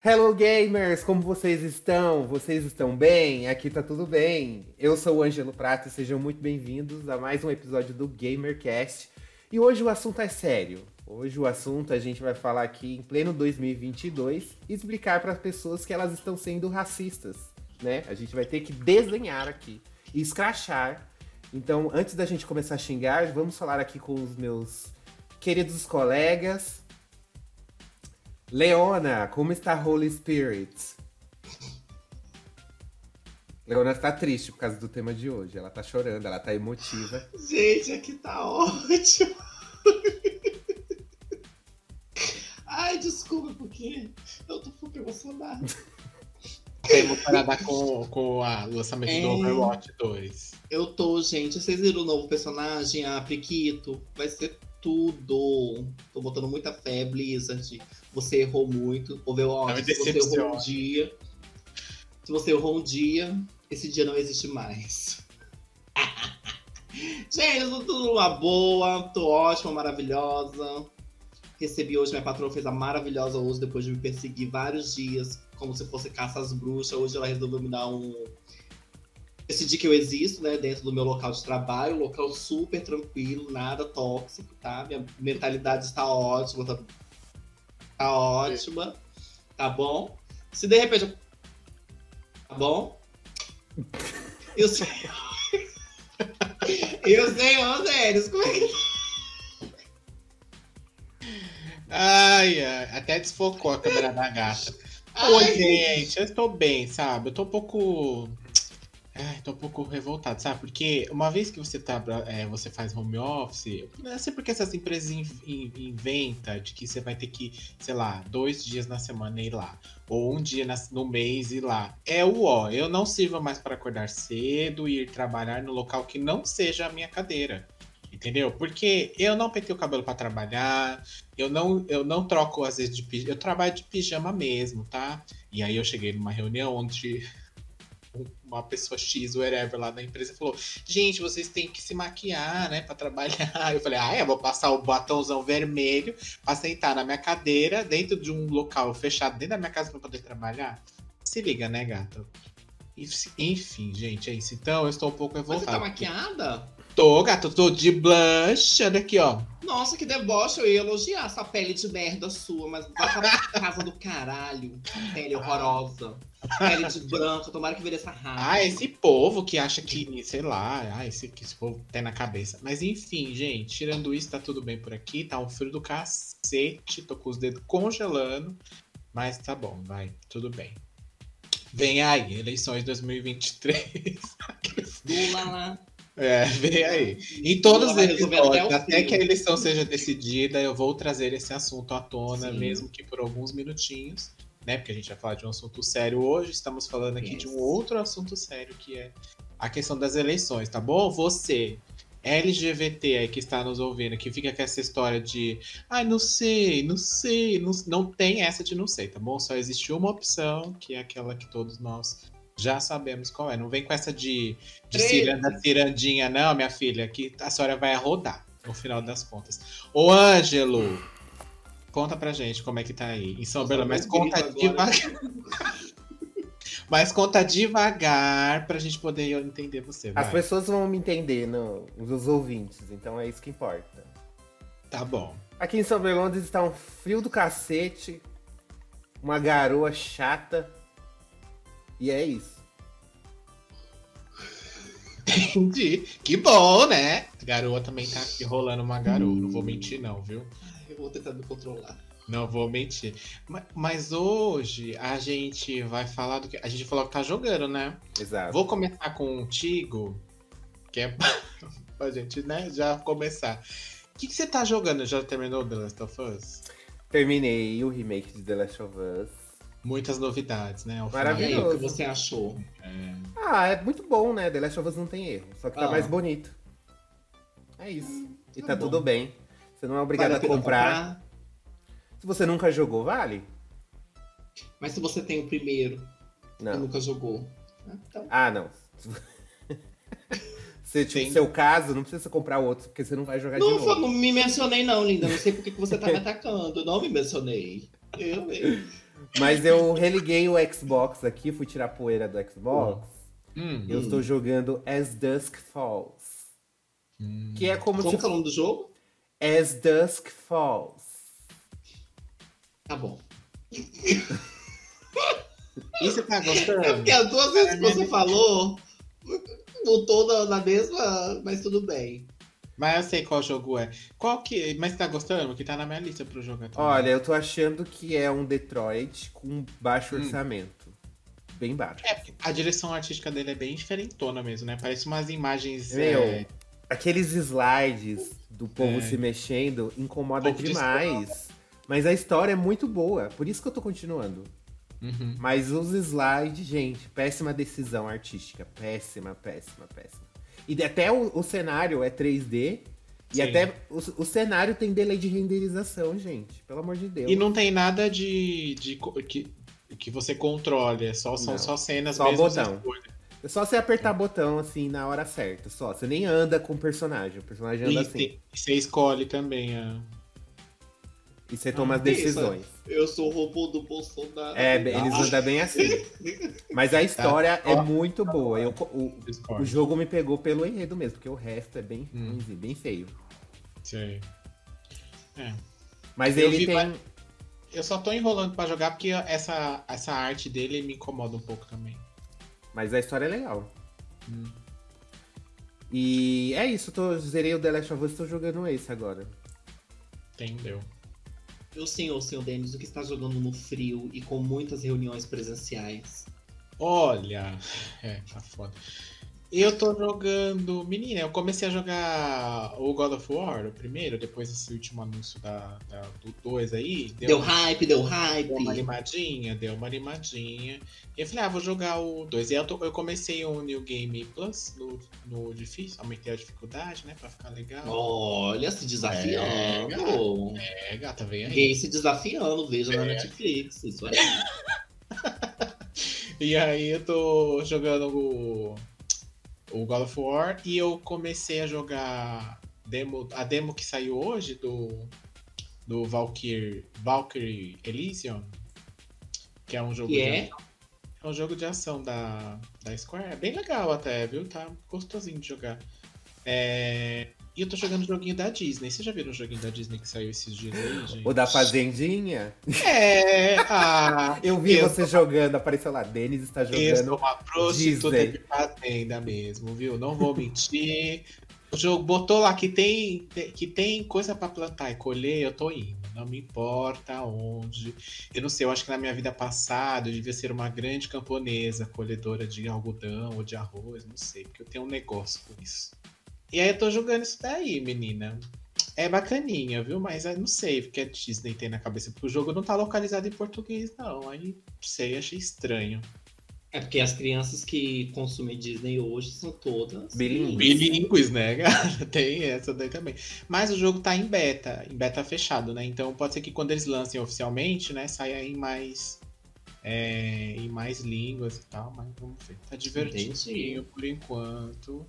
Hello gamers, como vocês estão? Vocês estão bem? Aqui tá tudo bem. Eu sou o Ângelo Prata e sejam muito bem-vindos a mais um episódio do GamerCast. E hoje o assunto é sério. Hoje o assunto a gente vai falar aqui em pleno 2022 e explicar para as pessoas que elas estão sendo racistas, né? A gente vai ter que desenhar aqui e escrachar. Então, antes da gente começar a xingar, vamos falar aqui com os meus queridos colegas. Leona, como está Holy Spirit? Leona está triste por causa do tema de hoje. Ela tá chorando, ela tá emotiva. Gente, aqui tá ótimo. Ai, desculpa, porque eu tô super emocionada. Temos para dar com, com o lançamento é... do Overwatch 2. Eu tô, gente. Vocês viram o novo personagem, a Priquito? Vai ser tudo. Tô botando muita fé, Blizzard. Você errou muito. Overwatch, se você errou um dia. Se você errou um dia, esse dia não existe mais. Gente, eu tô tudo numa boa, tô ótima, maravilhosa. Recebi hoje, minha patroa fez a maravilhosa hoje, depois de me perseguir vários dias, como se fosse caça às bruxas. Hoje ela resolveu me dar um. Decidir que eu existo, né, dentro do meu local de trabalho, local super tranquilo, nada tóxico, tá? Minha mentalidade está ótima, tá, tá ótima, tá bom? Se de repente. Tá bom? E o senhor. e o senhor, Zéres, como é que. Ai, ai, até desfocou a câmera da gata. Oi, gente, eu estou bem, sabe? Eu tô um pouco. Ai, tô um pouco revoltado, sabe? Porque uma vez que você tá, é, você faz home office, não sei porque essas empresas in, in, inventam de que você vai ter que, sei lá, dois dias na semana ir lá, ou um dia na, no mês ir lá. É o ó, eu não sirvo mais para acordar cedo e ir trabalhar no local que não seja a minha cadeira. Entendeu? Porque eu não pentei o cabelo para trabalhar, eu não, eu não troco às vezes de pijama, eu trabalho de pijama mesmo, tá? E aí eu cheguei numa reunião onde uma pessoa X, whatever, lá da empresa falou: Gente, vocês têm que se maquiar, né, pra trabalhar. Eu falei: Ah, eu vou passar o batomzão vermelho pra sentar na minha cadeira dentro de um local fechado dentro da minha casa pra poder trabalhar. Se liga, né, gata? Enfim, gente, é isso. Então eu estou um pouco revoltado. Você tá maquiada? Tô, gato, tô de blush. Olha aqui, ó. Nossa, que deboche. Eu ia elogiar essa pele de merda sua, mas vai pra casa do caralho. Pele horrorosa. Pele de branco, tomara que essa rápido. Ah, esse povo que acha que, sei lá, ah, esse, esse povo tem na cabeça. Mas enfim, gente, tirando isso, tá tudo bem por aqui. Tá um frio do cacete. Tô com os dedos congelando. Mas tá bom, vai, tudo bem. Vem aí, eleições 2023. Lula lá. É, vem aí. Em todos os episódios, até que a eleição seja decidida, eu vou trazer esse assunto à tona, Sim. mesmo que por alguns minutinhos, né? Porque a gente vai falar de um assunto sério hoje, estamos falando aqui yes. de um outro assunto sério, que é a questão das eleições, tá bom? Você, LGBT aí que está nos ouvindo, que fica com essa história de ai, ah, não sei, não sei, não, não tem essa de não sei, tá bom? Só existe uma opção, que é aquela que todos nós já sabemos qual é. Não vem com essa de, de ciranda, cirandinha, não, minha filha, que a senhora vai rodar no final das contas. Ô, Ângelo, conta pra gente como é que tá aí em São Belo, mas conta devagar. mas conta devagar pra gente poder entender você. Vai. As pessoas vão me entender, não, os ouvintes, então é isso que importa. Tá bom. Aqui em São Bernardo está um frio do cacete, uma garoa chata e é isso. Entendi. Que bom, né? A garoa também tá aqui rolando uma garoa. Não vou mentir, não, viu? Eu vou tentar me controlar. Não vou mentir. Mas, mas, hoje a gente vai falar do que. A gente falou que tá jogando, né? Exato. Vou começar contigo, que é pra gente, né, já começar. O que, que você tá jogando? Já terminou The Last of Us? Terminei o remake de The Last of Us muitas novidades, né? Maravilhoso. O que você achou? É... Ah, é muito bom, né? The Last of Us não tem erro, só que tá ah. mais bonito. É isso. Hum, e tá, tá tudo bem. Você não é obrigado vale a, comprar. comprar. Se você nunca jogou, vale. Mas se você tem o primeiro não. e nunca jogou. Ah, então... ah não. Se tipo, seu caso, não precisa comprar outro, porque você não vai jogar não, de novo. Não me mencionei não, linda. Não sei por que você tá me atacando. Não me mencionei. Eu mesmo. Mas eu religuei o Xbox aqui, fui tirar a poeira do Xbox. Hum, Eu estou jogando As Dusk Falls. hum. Que é como, Como se é o nome do jogo? As Dusk Falls. Tá bom. E você tá É gostando? porque as duas vezes que você falou, botou na, na mesma, mas tudo bem. Mas eu sei qual jogo é. Qual que. Mas você tá gostando? Que tá na minha lista pro jogo também. Olha, eu tô achando que é um Detroit com baixo Hum. orçamento. Bem baixo. É, porque a direção artística dele é bem diferentona mesmo, né? Parece umas imagens. Meu, é, Aqueles slides do povo É. se mexendo incomoda demais. Mas a história é muito boa, por isso que eu tô continuando. uhum. Mas os slides, gente, péssima decisão artística. Péssima, péssima, péssima. E até o, o cenário é 3D. E Sim. até o, o cenário tem delay de renderização, gente. Pelo amor de Deus. E não tem nada de. de co- que, que você controle, é só, são Não. só cenas Só mesmo. botão. É só você apertar botão assim na hora certa. Só. Você nem anda com o personagem. O personagem anda E assim. tem- e você escolhe também a. E você toma as que isso? decisões. Eu sou o robô do Bolsonaro. É, eles Ah, andam bem assim. Mas a história é Ó. muito boa. Eu, o, o jogo me pegou pelo enredo mesmo, porque o resto é bem Hum. bem feio. Sei. É. Mas Eu ele vi tem. Eu só tô enrolando pra jogar porque essa, essa arte dele me incomoda um pouco também. Mas a história é legal. Hum. E é isso, tô, zerei o The Last of Us e tô jogando esse agora. Entendeu? Eu sim, ô senhor Denis, o que está jogando no frio e com muitas reuniões presenciais. Olha, é, tá foda. Eu tô jogando. Menina, eu comecei a jogar o God of War, o primeiro, depois desse último anúncio da, da- do 2 aí. Deu hype, deu hype. Deu uma animadinha, deu uma animadinha. E eu falei, ah, vou jogar o 2. E eu, tô- eu comecei o New Game Plus no, no difícil, aumentei a dificuldade, né, pra ficar legal. Olha, se desafiando. É, gata, vem aí. Gay se desafiando, veja na É. Netflix. Isso aí. E aí eu tô jogando o, o God of War e eu comecei a jogar demo, a demo que saiu hoje do, do Valkyrie, Valkyrie Elysium, que é um jogo Que de é? ação. É um jogo de ação da, da Square. É bem legal até, viu? Tá gostosinho de jogar. É, E eu tô jogando o joguinho da Disney. Vocês já viram o joguinho da Disney que saiu esses dias aí, gente? O da Fazendinha. É, ah, Eu vi Eu você jogando, apareceu lá, Denis está Eu sou jogando. uma prostituta de fazenda mesmo, viu? Não vou mentir. O jogo botou lá que tem, te- que tem coisa pra plantar e colher, eu tô indo. Não me importa onde. Eu não sei, eu acho que na minha vida passada eu devia ser uma grande camponesa, colhedora de algodão ou de arroz, não sei, porque eu tenho um negócio com isso. E aí eu tô jogando isso daí, menina. É bacaninha, viu? Mas eu não sei porque a Disney tem na cabeça, porque o jogo não tá localizado em português, não. Aí, não sei, achei estranho. É porque as crianças que consumem Disney hoje são todas Bilíngues. Bilíngues, né, cara? Tem essa daí também. Mas o jogo tá em beta, em beta fechado, né? Então pode ser que quando eles lancem oficialmente, né, saia em mais. é, em mais línguas e tal, mas vamos ver. Tá divertidinho por enquanto.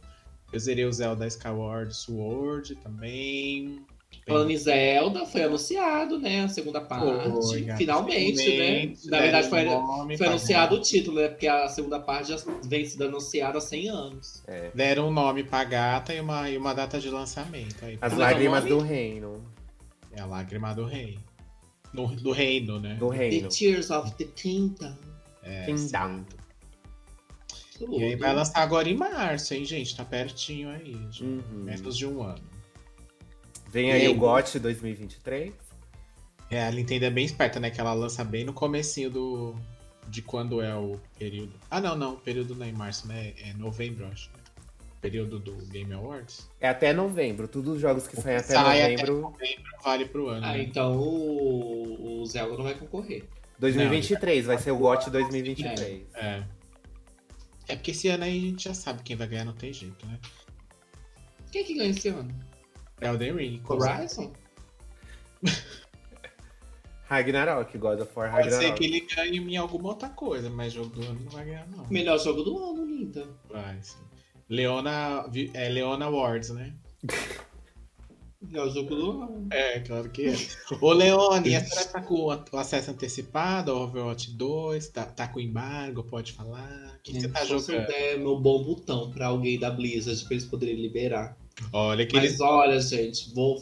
Eu zerei o Zelda Skyward Sword também. Falando em Zelda, foi anunciado, né? A segunda parte. Foi, finalmente, Finalmente, né? Na verdade, foi, nome foi anunciado o título, né? Porque a segunda parte já vem sendo anunciada há 100 anos. Deram um nome pra gata e uma, e uma data de lançamento. Aí, As Como é é lágrimas do reino. É a lágrima do rei. Do, do reino, né? Do The reino. Tears of the Kingdom. É, Kingdom. Tudo. E aí vai lançar agora em março, hein, gente? Tá pertinho aí. Uhum. Menos de um ano. Vem aí E aí? o GOT 2023. É, a Nintendo é bem esperta, né? Que ela lança bem no comecinho do... De quando é o período. Ah, não, não. O período não é em março, né? É novembro, acho. Período do Game Awards. É até novembro. Todos os jogos que saem até Sai até novembro. novembro, vale pro ano. Ah, né? então o, o Zelda não vai concorrer. 2023, vai ser o GOT 2023. É. É porque esse ano aí a gente já sabe quem vai ganhar, não tem jeito, né? Quem que ganha esse ano? Elden Ring. Horizon? Ragnarok, God of War Pode ser Ragnarok. que ele ganhe em alguma outra coisa, mas jogo do ano não vai ganhar, não. Melhor jogo do ano, linda. Vai, sim. Leona, é Leona Awards, né? É o jogo do ano. É, claro que é. Ô, Leone, a senhora tá com o acesso antecipado ao Overwatch 2? Tá, tá com embargo? Pode falar? O que, que você tá Se eu jogando? der meu bom botão pra alguém da Blizzard pra eles poderem liberar. Olha que Mas eles. olha, gente, vou.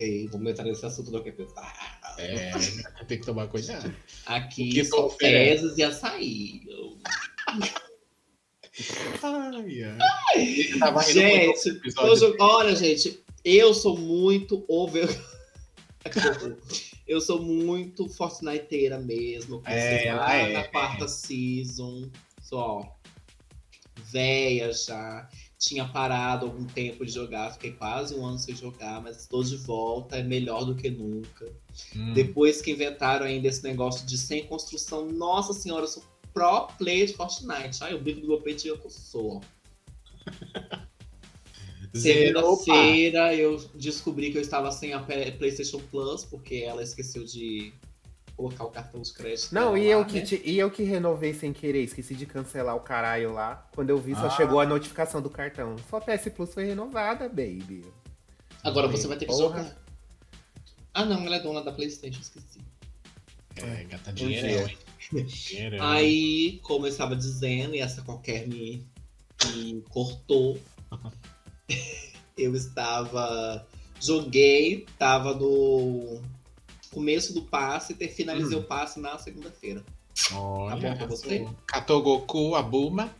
Ei, vamos entrar nesse assunto do que pensar. É, tem que tomar cuidado. Aqui que oferece? fezes e açaí. Ai, ai. Muito Gente, olha, gente, eu sou muito over. eu sou muito Fortniteira mesmo. É, lá ela é, na é. quarta season. Só véia já. Tinha parado algum tempo de jogar, fiquei quase um ano sem jogar, mas estou de volta, é melhor do que nunca. Hum. Depois que inventaram ainda esse negócio de sem construção, nossa senhora, eu sou pro player de Fortnite. Ai, o bico do meu peito eu sou. Segunda-feira eu descobri que eu estava sem a PlayStation Plus, porque ela esqueceu de colocar o cartão de crédito. Não, e lá, eu, que né? te- e eu que renovei sem querer, esqueci de cancelar o caralho lá. Quando eu vi, só Ah. chegou a notificação do cartão. Sua PS Plus foi renovada, baby. Agora você vai ter que Porra. jogar. Ah, não, ela é dona da PlayStation, esqueci. É, gata Um dinheiro, dia. hein? Dinheirão. Aí, como eu estava dizendo, e essa qualquer me, me cortou, eu estava. Joguei, tava no começo do passe e finalizei Hum. o passe na segunda-feira. Olha, Tá bom pra você? Catou Goku, a Buma.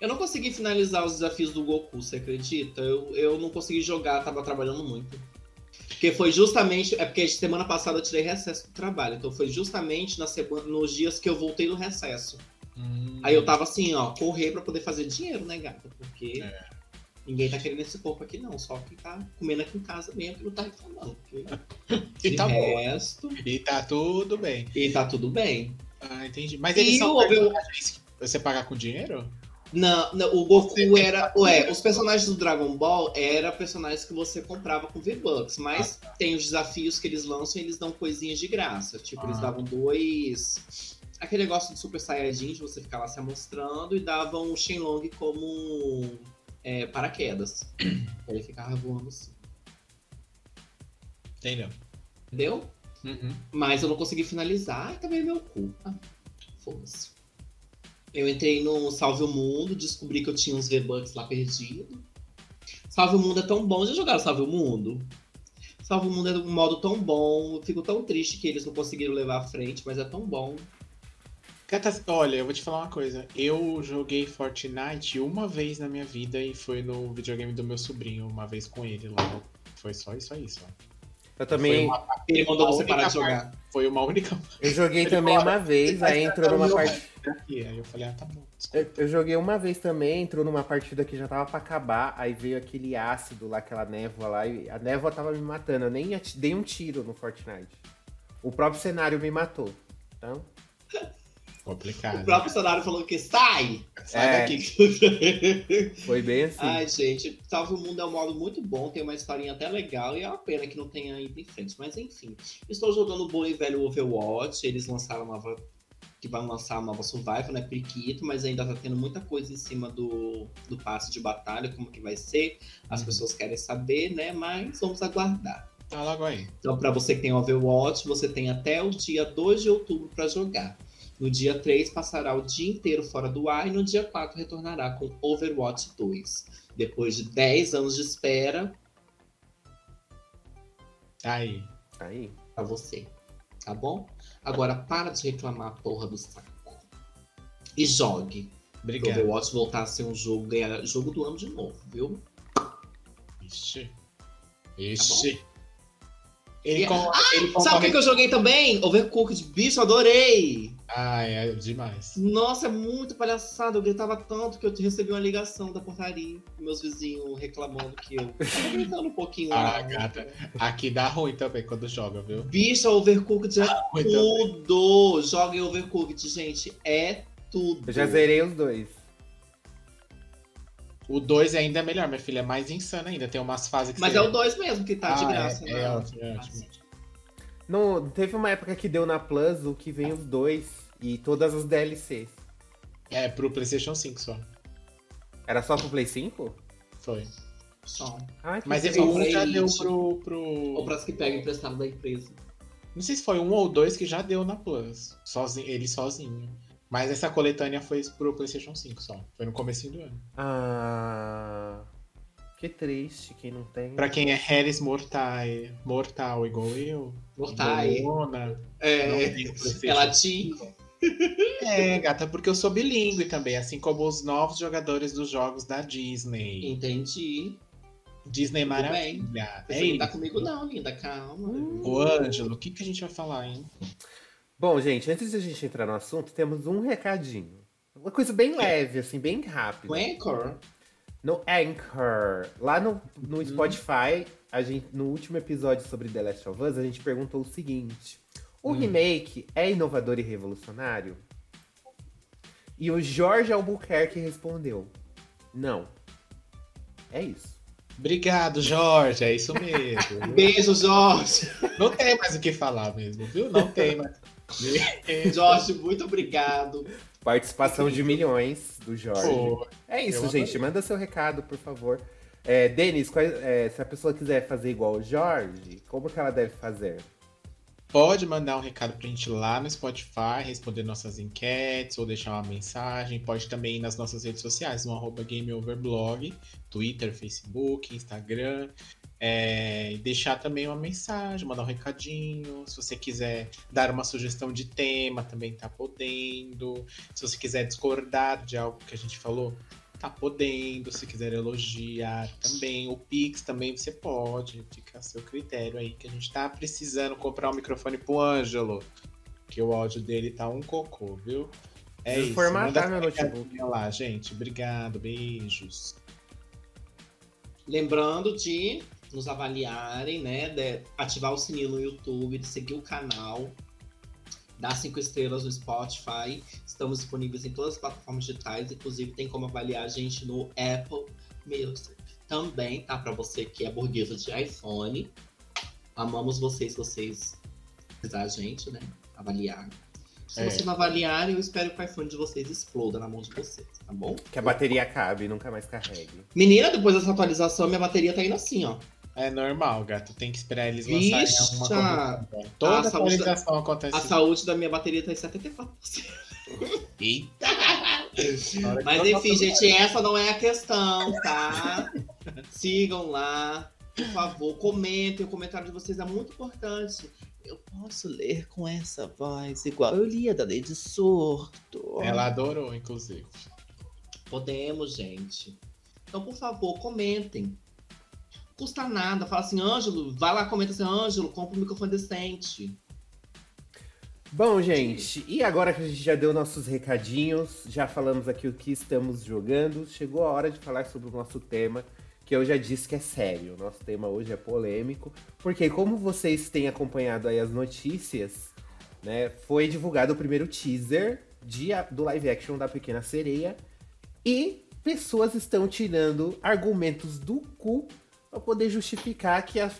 Eu não consegui finalizar os desafios do Goku, você acredita? Eu, eu não consegui jogar, tava trabalhando muito. Porque foi justamente. É porque semana passada eu tirei recesso do trabalho. Então foi justamente na semana, nos dias que eu voltei do recesso. Hum. Aí eu tava assim, ó, correr pra poder fazer dinheiro, né, gata? Porque É. ninguém tá querendo esse corpo aqui, não. Só quem tá comendo aqui em casa mesmo que não tá reclamando. E tá bom. resto, E tá tudo bem. e tá tudo bem. Ah, entendi. Mas E eles são o personagens que você pagar com dinheiro? Não, não, o Goku era. Ué, os personagens do Dragon Ball eram personagens que você comprava com V-Bucks, mas tem os desafios que eles lançam e eles dão coisinhas de graça. Tipo, eles Ah. davam dois. Aquele negócio de Super Saiyajin, de você ficar lá se amostrando, e davam o Shenlong como é, paraquedas. Ele ficava voando assim. Entendeu? Entendeu? Uhum. Mas eu não consegui finalizar, e também é meu cu. Ah, Foda-se. Eu entrei no Salve o Mundo, descobri que eu tinha uns V-Bucks lá perdido. Salve o Mundo é tão bom. Já jogaram Salve o Mundo? Salve o Mundo é um modo tão bom. Eu fico tão triste que eles não conseguiram levar à frente, mas é tão bom. Olha, eu vou te falar uma coisa. Eu joguei Fortnite uma vez na minha vida e foi no videogame do meu sobrinho, uma vez com ele lá. Foi só isso aí, só. Eu também. uma, Ele mandou você parar de parte- jogar. foi uma única Eu joguei Ele também fala, uma vez, aí tá entrou tão numa partida. aqui. Aí eu falei, ah, tá bom. Eu, eu joguei uma vez também, entrou numa partida que já tava pra acabar, aí veio aquele ácido lá, aquela névoa lá, e a névoa tava me matando. Eu nem dei um tiro no Fortnite. O próprio cenário me matou. Então, Complicado. O próprio cenário falou que sai! Sai É. daqui. foi bem assim. Ai, gente, Salve o Mundo é um modo muito bom, tem uma historinha até legal e é uma pena que não tenha ido em frente. Mas enfim, estou jogando o bom e velho Overwatch, eles lançaram uma nova. que vão lançar uma nova Survival, né? Priquito, mas ainda tá tendo muita coisa em cima do, do passe de batalha, como que vai ser. As Uhum. pessoas querem saber, né? Mas vamos aguardar. Tá logo aí. Então, para você que tem Overwatch, você tem até o dia 2 de outubro para jogar. No dia 3, passará o dia inteiro fora do ar e no dia 4 retornará com Overwatch 2. Depois de 10 anos de espera Tá aí. Aí. para você. Tá bom? Agora para de reclamar a porra do saco. E jogue. Obrigado. Overwatch voltar a ser um jogo, ganhar jogo do ano de novo, viu? Ixi. Ixi. Ele, E- com, ele Sabe o que, eu joguei também? Overcooked, bicho, adorei! Ai, é demais. Nossa, é muito palhaçada. Eu gritava tanto que eu recebi uma ligação da portaria. Meus vizinhos reclamando que eu tava gritando um pouquinho. Ah, alto. gata. Aqui dá ruim também quando joga, viu? Bicha, Overcooked é também. tudo. Joguem Overcooked, gente. É tudo. Eu já zerei os dois. O 2 ainda é melhor, minha filha. É mais insano ainda. Tem umas fases que Mas você... é o 2 mesmo que tá de Ah, graça. é- né? é ótimo, é ótimo. No, teve uma época que deu na Plus o que vem os dois e todas as DLCs. É pro PlayStation 5 só. Era só pro Play 5? Foi. Só. Ai, que Mas esse um já deu pro. pro... Ou para as que pegam emprestado da empresa. Não sei se foi um ou dois que já deu na Plus. Sozinho, ele sozinho. Mas essa coletânea foi pro PlayStation 5 só. Foi no começo do ano. Ah, que triste quem não tem. Pra quem é Harris Mortal, mortal igual eu. Mortai. Bolona, não É. tem o PlayStation Ela te. É, gata, porque eu sou bilíngue também, assim como os novos jogadores dos jogos da Disney. Entendi. Disney Tudo bem. Maravilha. Você É não tá comigo, não, linda. Calma. O Ângelo, o que, que a gente vai falar, hein? Bom, gente, antes de a gente entrar no assunto, temos um recadinho. Uma coisa bem leve, assim, bem rápida. O Anchor. No Anchor, lá no, no Uhum. Spotify, a gente, no último episódio sobre The Last of Us, a gente perguntou o seguinte: o Hum. remake é inovador e revolucionário? E o Jorge Albuquerque respondeu: não. É isso. Obrigado, Jorge, é isso mesmo. Beijo, Jorge. Não tem mais o que falar mesmo, viu? Não tem mais. Jorge, muito obrigado. Participação de milhões do Jorge. Pô, É isso, gente. adorei. Manda seu recado, por favor. É, Denis, quais- é, se a pessoa quiser fazer igual o Jorge, como que ela deve fazer? Pode mandar um recado pra gente lá no Spotify, responder nossas enquetes ou deixar uma mensagem. Pode também ir nas nossas redes sociais, no arroba GameOverblog, Twitter, Facebook, Instagram. É, e deixar também uma mensagem, mandar um recadinho. Se você quiser dar uma sugestão de tema, também tá podendo. Se você quiser discordar de algo que a gente falou, tá podendo. Se quiser elogiar também. O Pix também você pode. Fica a seu critério aí, que a gente tá precisando comprar um microfone pro Ângelo. Que o áudio dele tá um cocô, viu? É Preciso isso. formatar Manda meu notebook. lá, gente. Obrigado, beijos. Lembrando de nos avaliarem, né? De ativar o sininho no YouTube, de seguir o canal, dar cinco estrelas no Spotify. Estamos disponíveis em todas as plataformas digitais, inclusive tem como avaliar a gente no Apple Music. Também, tá? Pra você que é burguesa de iPhone. Amamos vocês, vocês da gente, né? Avaliar. Se É. vocês não avaliarem, eu espero que o iPhone de vocês exploda na mão de vocês, tá bom? Que a bateria acabe e nunca mais carregue. Menina, depois dessa atualização, minha bateria tá indo assim, ó. É normal, gato. Tem que esperar eles lançarem Vixa! alguma coisa. Toda A saúde da- atualização acontece. A saúde da minha bateria tá em 74%. Eita! Mas enfim, gente, essa não é a questão, tá? Sigam lá, por favor, comentem. O comentário de vocês é muito importante. Eu posso ler com essa voz igual eu lia da Lei de Surto. Ela adorou, inclusive. Podemos, gente. Então, por favor, comentem. Custa nada. Fala assim, Ângelo, vai lá, comenta assim, Ângelo, compra um microfone decente. Bom, gente, e agora que a gente já deu nossos recadinhos, já falamos aqui o que estamos jogando, chegou a hora de falar sobre o nosso tema, que eu já disse que é sério. O nosso tema hoje é polêmico, porque como vocês têm acompanhado aí as notícias, né, foi divulgado o primeiro teaser de, do live action da Pequena Sereia, e pessoas estão tirando argumentos do cu para poder justificar que a,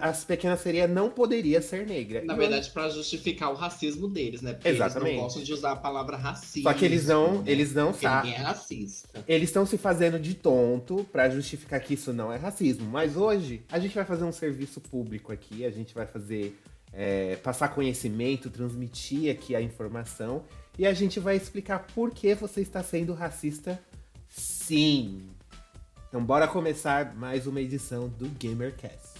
as Pequena Sereia não poderia ser negra. Na E verdade, pra justificar o racismo deles, né? Porque Exatamente. eles não gostam de usar a palavra racismo. Só que eles não, né? eles não Porque sabem. ninguém é racista. Eles estão se fazendo de tonto pra justificar que isso não é racismo. Mas hoje a gente vai fazer um serviço público aqui, a gente vai fazer é, passar conhecimento, transmitir aqui a informação e a gente vai explicar por que você está sendo racista, sim. Então bora começar mais uma edição do GamerCast.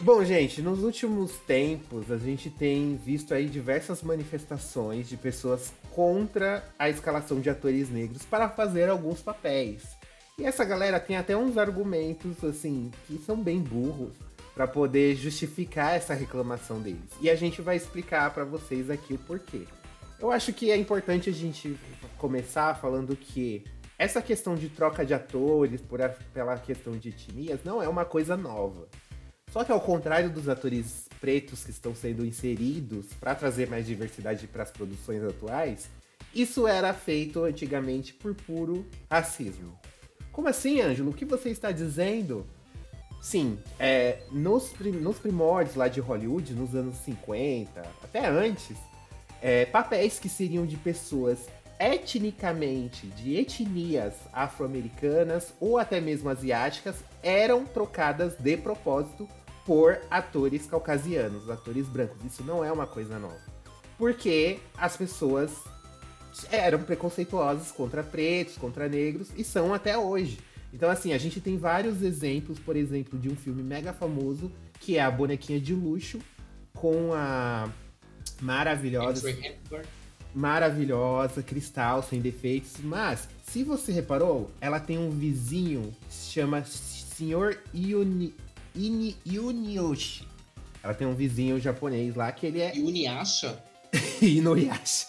Bom, gente, nos últimos tempos a gente tem visto aí diversas manifestações de pessoas contra a escalação de atores negros para fazer alguns papéis. E essa galera tem até uns argumentos assim que são bem burros para poder justificar essa reclamação deles. E a gente vai explicar para vocês aqui o porquê. Eu acho que é importante a gente começar falando que essa questão de troca de atores por a- pela questão de etnias não é uma coisa nova. Só que ao contrário dos atores pretos que estão sendo inseridos para trazer mais diversidade para as produções atuais, isso era feito antigamente por puro racismo. Como assim, Ângelo? O que você está dizendo? Sim, é, nos, prim- nos primórdios lá de Hollywood, nos anos 50, até antes, é, papéis que seriam de pessoas etnicamente, de etnias afro-americanas ou até mesmo asiáticas, eram trocadas de propósito por atores caucasianos, atores brancos. Isso não é uma coisa nova. Porque as pessoas eram preconceituosas contra pretos, contra negros e são até hoje. Então, assim, a gente tem vários exemplos, por exemplo, de um filme mega famoso, que é a Bonequinha de Luxo, com a maravilhosa. Maravilhosa, cristal, sem defeitos. Mas, se você reparou, ela tem um vizinho que se chama Sr. Yuni, Yunioshi. Ela tem um vizinho japonês lá que ele é. Yuniasha? Inuyasha.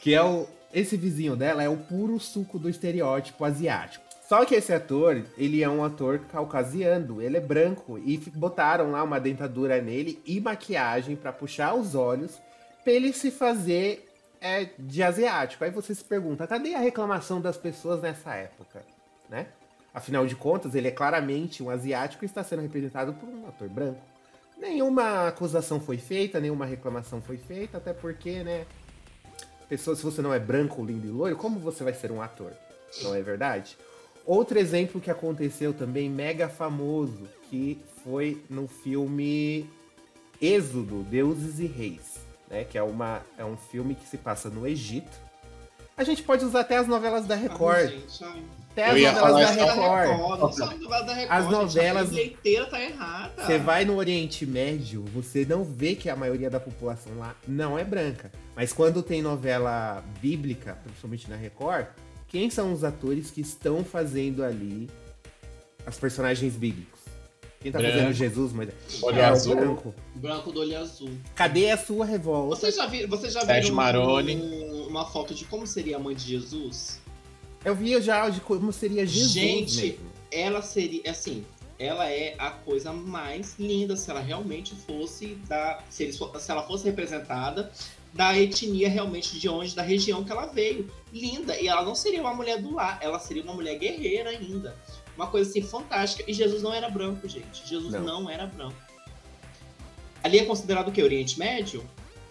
que é o. Esse vizinho dela é o puro suco do estereótipo asiático. Só que esse ator, ele é um ator caucasiano, ele é branco e botaram lá uma dentadura nele e maquiagem para puxar os olhos pra ele se fazer é, de asiático. Aí você se pergunta, cadê a reclamação das pessoas nessa época, né? Afinal de contas, ele é claramente um asiático e está sendo representado por um ator branco. Nenhuma acusação foi feita, nenhuma reclamação foi feita, até porque, né? Pessoa, se você não é branco, lindo e loiro, como você vai ser um ator? Não é verdade? Outro exemplo que aconteceu também, mega famoso, que foi no filme Êxodo, Deuses e Reis, né? Que é, uma, é um filme que se passa no Egito. A gente pode usar até as novelas da Record. Ah, gente, ai. Até as novelas da Record. Da Record, As gente, novelas- A Bíblia inteira tá errada. Você vai no Oriente Médio, você não vê que a maioria da população lá não é branca. Mas quando tem novela bíblica, principalmente na Record, quem são os atores que estão fazendo ali as personagens bíblicos? Quem tá Branco. fazendo Jesus, mas Olho é azul. o branco. Branco do olho azul. Cadê a sua revolta? Você já viu, você já Sérgio viu Maroni. um- uma foto de como seria a mãe de Jesus? Eu vi já de como seria Jesus Gente, mesmo. Ela seria, assim, ela é a coisa mais linda se ela realmente fosse da. Se, eles se ela fosse representada da etnia realmente de onde, da região que ela veio. Linda. E ela não seria uma mulher do lar, ela seria uma mulher guerreira ainda. Uma coisa assim fantástica. E Jesus não era branco, gente. Jesus Não. não, era branco. Ali é considerado o quê? Oriente Médio?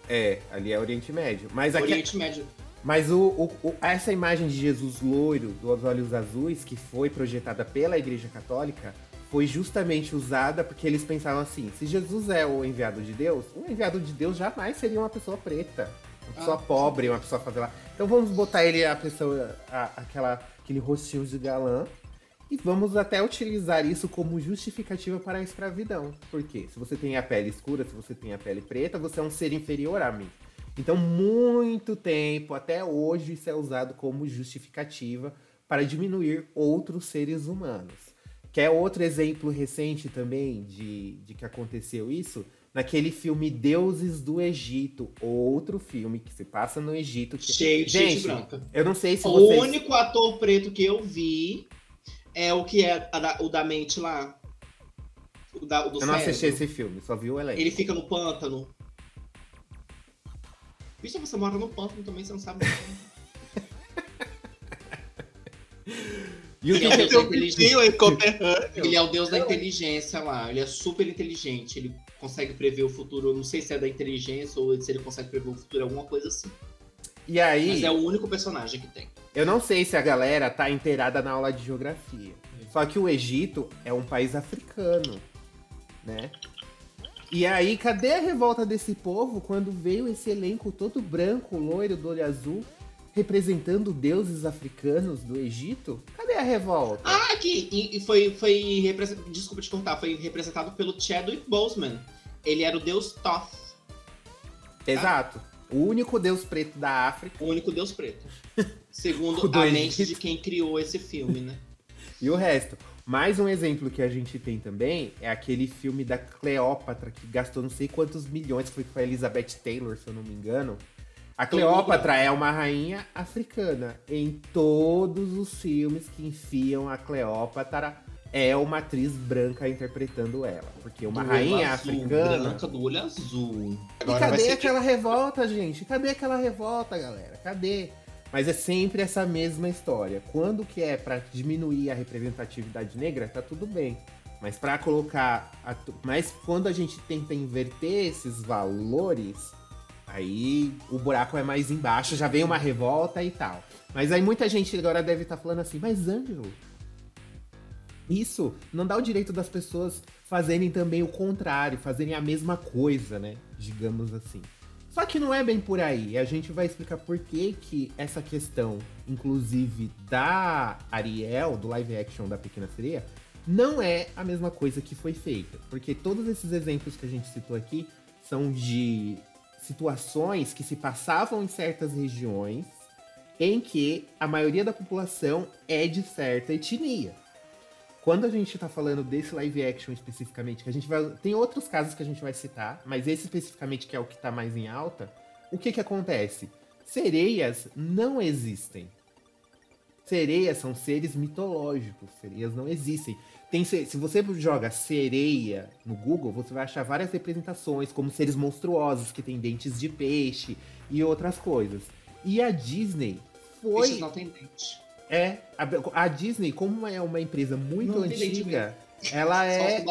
É, ali é Oriente Médio. Mas aqui, Oriente Médio. Mas o, o- essa imagem de Jesus loiro, dos olhos azuis, que foi projetada pela Igreja Católica, foi justamente usada porque eles pensavam assim: se Jesus é o enviado de Deus, o enviado de Deus jamais seria uma pessoa preta, uma pessoa Ah, pobre, uma pessoa favelada. Então vamos botar ele a pessoa, a- aquela, aquele rostinho de galã. E vamos até utilizar isso como justificativa para a escravidão. Por quê? Se você tem a pele escura, se você tem a pele preta, você é um ser inferior a mim. Então, muito tempo, até hoje, isso é usado como justificativa para diminuir outros seres humanos. Quer outro exemplo recente também de, de que aconteceu isso? Naquele filme Deuses do Egito, outro filme que se passa no Egito. Que... Cheio de gente Gente, branca. eu não sei se O vocês... único ator preto que eu vi é o que é da- o da mente lá. O, da, o Eu não assisti esse filme, só vi o elenco. Ele fica no pântano. Bicho, você mora no pântano também, você não sabe. E o Ele que é que- o deus da inteligência. vizinho aí, conterrâneo. Ele é o deus da inteligência lá. Ele é super inteligente. Ele consegue prever o futuro. Não sei se é da inteligência ou se ele consegue prever o futuro, alguma coisa assim. E aí, Mas é o único personagem que tem. eu não sei se a galera tá inteirada na aula de geografia. Só que o Egito é um país africano, né? E aí, cadê a revolta desse povo quando veio esse elenco todo branco, loiro, do olho azul, representando deuses africanos do Egito? Cadê a revolta? Ah, aqui! E, e foi, foi represen- Desculpa te contar, foi representado pelo Chadwick Boseman. Ele era o deus Thoth, Exato. O único deus preto da África o único deus preto. Segundo a mente de quem criou esse filme, né? e o resto. Mais um exemplo que a gente tem também é aquele filme da Cleópatra, que gastou não sei quantos milhões, foi com a Elizabeth Taylor, se eu não me engano. A Cleópatra é uma rainha africana. Em todos os filmes que enfiam a Cleópatra, é uma atriz branca interpretando ela. Porque uma Do rainha azul, africana. Branca do olho azul. E Agora cadê ser aquela revolta, gente? Cadê aquela revolta, galera? Cadê? Mas é sempre essa mesma história. Quando que é pra diminuir a representatividade negra, tá tudo bem. Mas para colocar. A, mas quando a gente tenta inverter esses valores, aí o buraco é mais embaixo, já vem uma revolta e tal. Mas aí muita gente agora deve estar tá falando assim, mas Ângelo, isso não dá o direito das pessoas fazerem também o contrário, fazerem a mesma coisa, né? Digamos assim. Só que não é bem por aí. A gente vai explicar por que, que essa questão, inclusive da Ariel, do live action da Pequena Sereia, não é a mesma coisa que foi feita. Porque todos esses exemplos que a gente citou aqui são de situações que se passavam em certas regiões em que a maioria da população é de certa etnia. Quando a gente tá falando desse live action especificamente, que a gente vai. Tem outros casos que a gente vai citar, mas esse especificamente, que é o que tá mais em alta, o que que acontece? Sereias não existem. Sereias são seres mitológicos. Sereias não existem. Tem, se você joga sereia no Google, você vai achar várias representações, como seres monstruosos que têm dentes de peixe e outras coisas. E a Disney foi. Peixes não tem dente. É, a, a, Disney, como é uma empresa muito não antiga, ela é. Só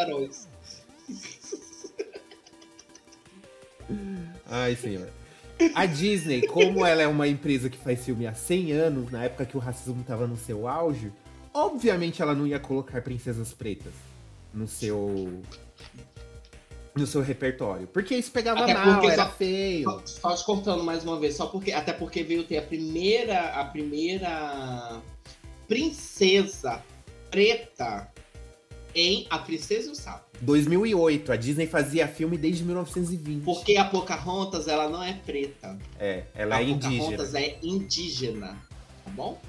Ai, senhor. A Disney, como ela é uma empresa que faz filme há 100 anos, na época que o racismo estava no seu auge, obviamente ela não ia colocar princesas pretas no seu no seu repertório. Porque isso pegava até mal, era só, feio. Só, só te cortando mais uma vez, só porque até porque veio ter a primeira a primeira princesa preta em A Princesa e o Sapo. 2008, a Disney fazia filme desde 1920. Porque a Pocahontas, ela não é preta. É, ela a é indígena. A Pocahontas é indígena, tá bom?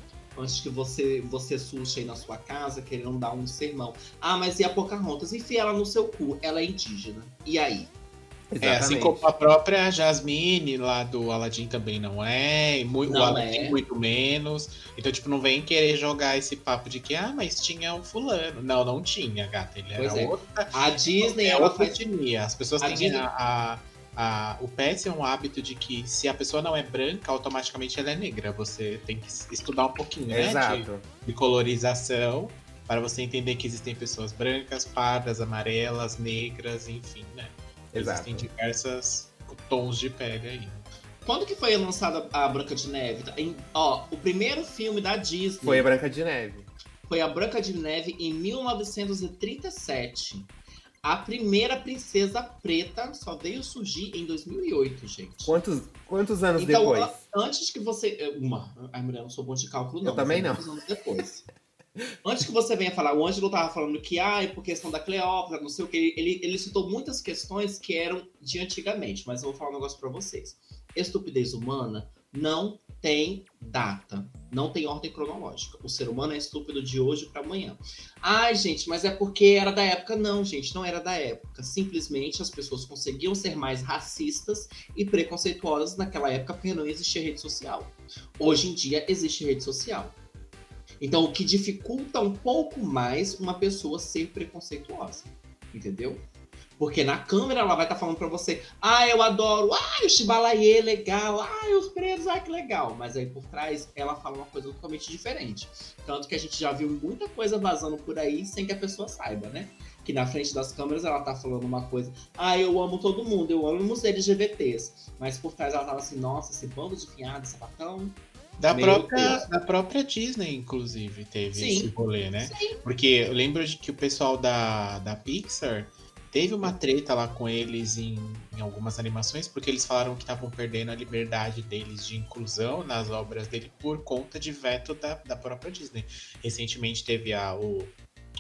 Antes que você você suste aí na sua casa querendo dar um sermão. Ah, mas e a Pocahontas? Enfia ela no seu cu, ela é indígena. E aí? Exatamente. É, assim como a própria Jasmine lá do Aladdin também não é, muito, não o Aladdin é. muito menos. Então, tipo, não vem querer jogar esse papo de que, ah, mas tinha um fulano. Não, não tinha, gata. Ele pois era é. outra. A Disney, é outra faz... etnia. As pessoas a têm Disney... a, a a, o PS é um hábito de que se a pessoa não é branca, automaticamente ela é negra. Você tem que estudar um pouquinho, né? Exato. De, de colorização para você entender que existem pessoas brancas, pardas, amarelas, negras, enfim, né? Exato. Existem diversas tons de pele aí. Quando que foi lançada a Branca de Neve? Em, ó, o primeiro filme da Disney. Foi a Branca de Neve. Foi a Branca de Neve em 1937. A primeira princesa preta só veio surgir em 2008, gente. Quantos, quantos anos então, depois? Antes que você. Eh, uma. Ai, mulher, não sou bom de cálculo, não. Eu também não. anos depois. Antes que você venha falar, o Ângelo tava falando que, ah, é por questão da Cleópatra, não sei o que. Ele, ele citou muitas questões que eram de antigamente, mas eu vou falar um negócio para vocês. Estupidez humana não tem data, não tem ordem cronológica. O ser humano é estúpido de hoje para amanhã. Ai, gente, mas é porque era da época. Não, gente, não era da época. Simplesmente as pessoas conseguiam ser mais racistas e preconceituosas naquela época porque não existia rede social. Hoje em dia existe rede social. Então, o que dificulta um pouco mais uma pessoa ser preconceituosa. Entendeu? Porque na câmera ela vai estar tá falando para você: ah, eu adoro, ah, o Shibalaye legal, ah, os presos, ah, que legal. Mas aí por trás ela fala uma coisa totalmente diferente. Tanto que a gente já viu muita coisa vazando por aí sem que a pessoa saiba, né? Que na frente das câmeras ela tá falando uma coisa, ah, eu amo todo mundo, eu amo os LGBTs. Mas por trás ela tava assim, nossa, esse bando de fiado, sapatão. Da própria, da própria Disney, inclusive, teve Sim. esse rolê, né? Sim. Porque eu lembro de que o pessoal da, da Pixar Teve uma treta lá com eles em, em algumas animações, porque eles falaram que estavam perdendo a liberdade deles de inclusão nas obras dele por conta de veto da, da própria Disney. Recentemente teve a, o,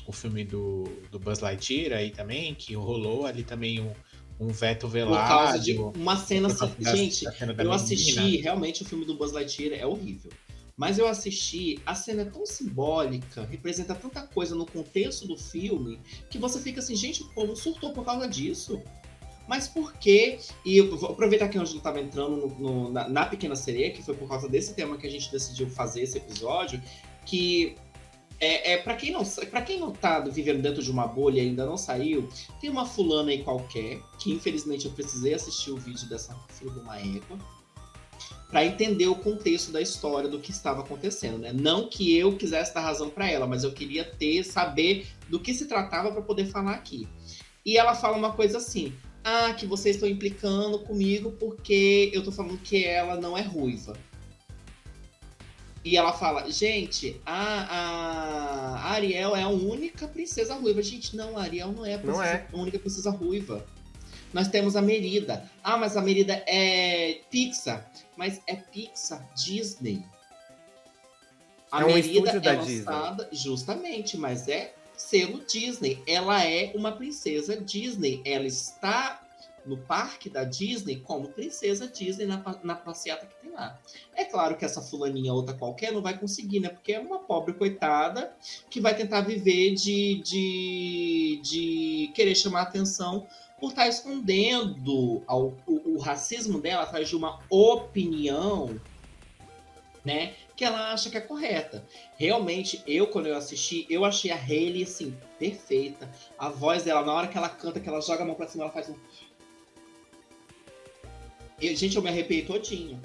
o filme do, do Buzz Lightyear aí também, que rolou ali também um, um veto velado. Por causa de uma cena. Gente, eu assisti, realmente o filme do Buzz Lightyear é horrível. Mas eu assisti, a cena é tão simbólica, representa tanta coisa no contexto do filme, que você fica assim, gente, o povo surtou por causa disso. Mas por quê? E eu vou aproveitar que o Ângelo estava entrando no, no, na, na, Pequena Sereia, que foi por causa desse tema que a gente decidiu fazer esse episódio, que é, é para quem não para quem não tá vivendo dentro de uma bolha e ainda não saiu, tem uma fulana aí qualquer, que infelizmente eu precisei assistir o vídeo dessa filha de uma égua, para entender o contexto da história do que estava acontecendo, né? Não que eu quisesse dar razão para ela, mas eu queria ter saber do que se tratava para poder falar aqui. E ela fala uma coisa assim: "Ah, que vocês estão implicando comigo porque eu tô falando que ela não é ruiva". E ela fala, gente, a, a Ariel é a única princesa ruiva. Gente, não, a Ariel não é a, princesa, não é. a única princesa ruiva. Nós temos a Merida. Ah, mas a Merida é Pixar. Mas é Pixar Disney. A é um Merida é lançada, Disney. justamente, mas é selo Disney. Ela é uma princesa Disney. Ela está no parque da Disney como princesa Disney na, na passeata que tem lá. É claro que essa fulaninha outra qualquer não vai conseguir, né? Porque é uma pobre coitada que vai tentar viver de, de, de querer chamar atenção por estar tá escondendo ao, o, o racismo dela atrás de uma opinião, né? Que ela acha que é correta. Realmente, eu, quando eu assisti, eu achei a Hayley, assim, perfeita. A voz dela, na hora que ela canta, que ela joga a mão pra cima, ela faz um. E, gente, eu me arrepiei todinho.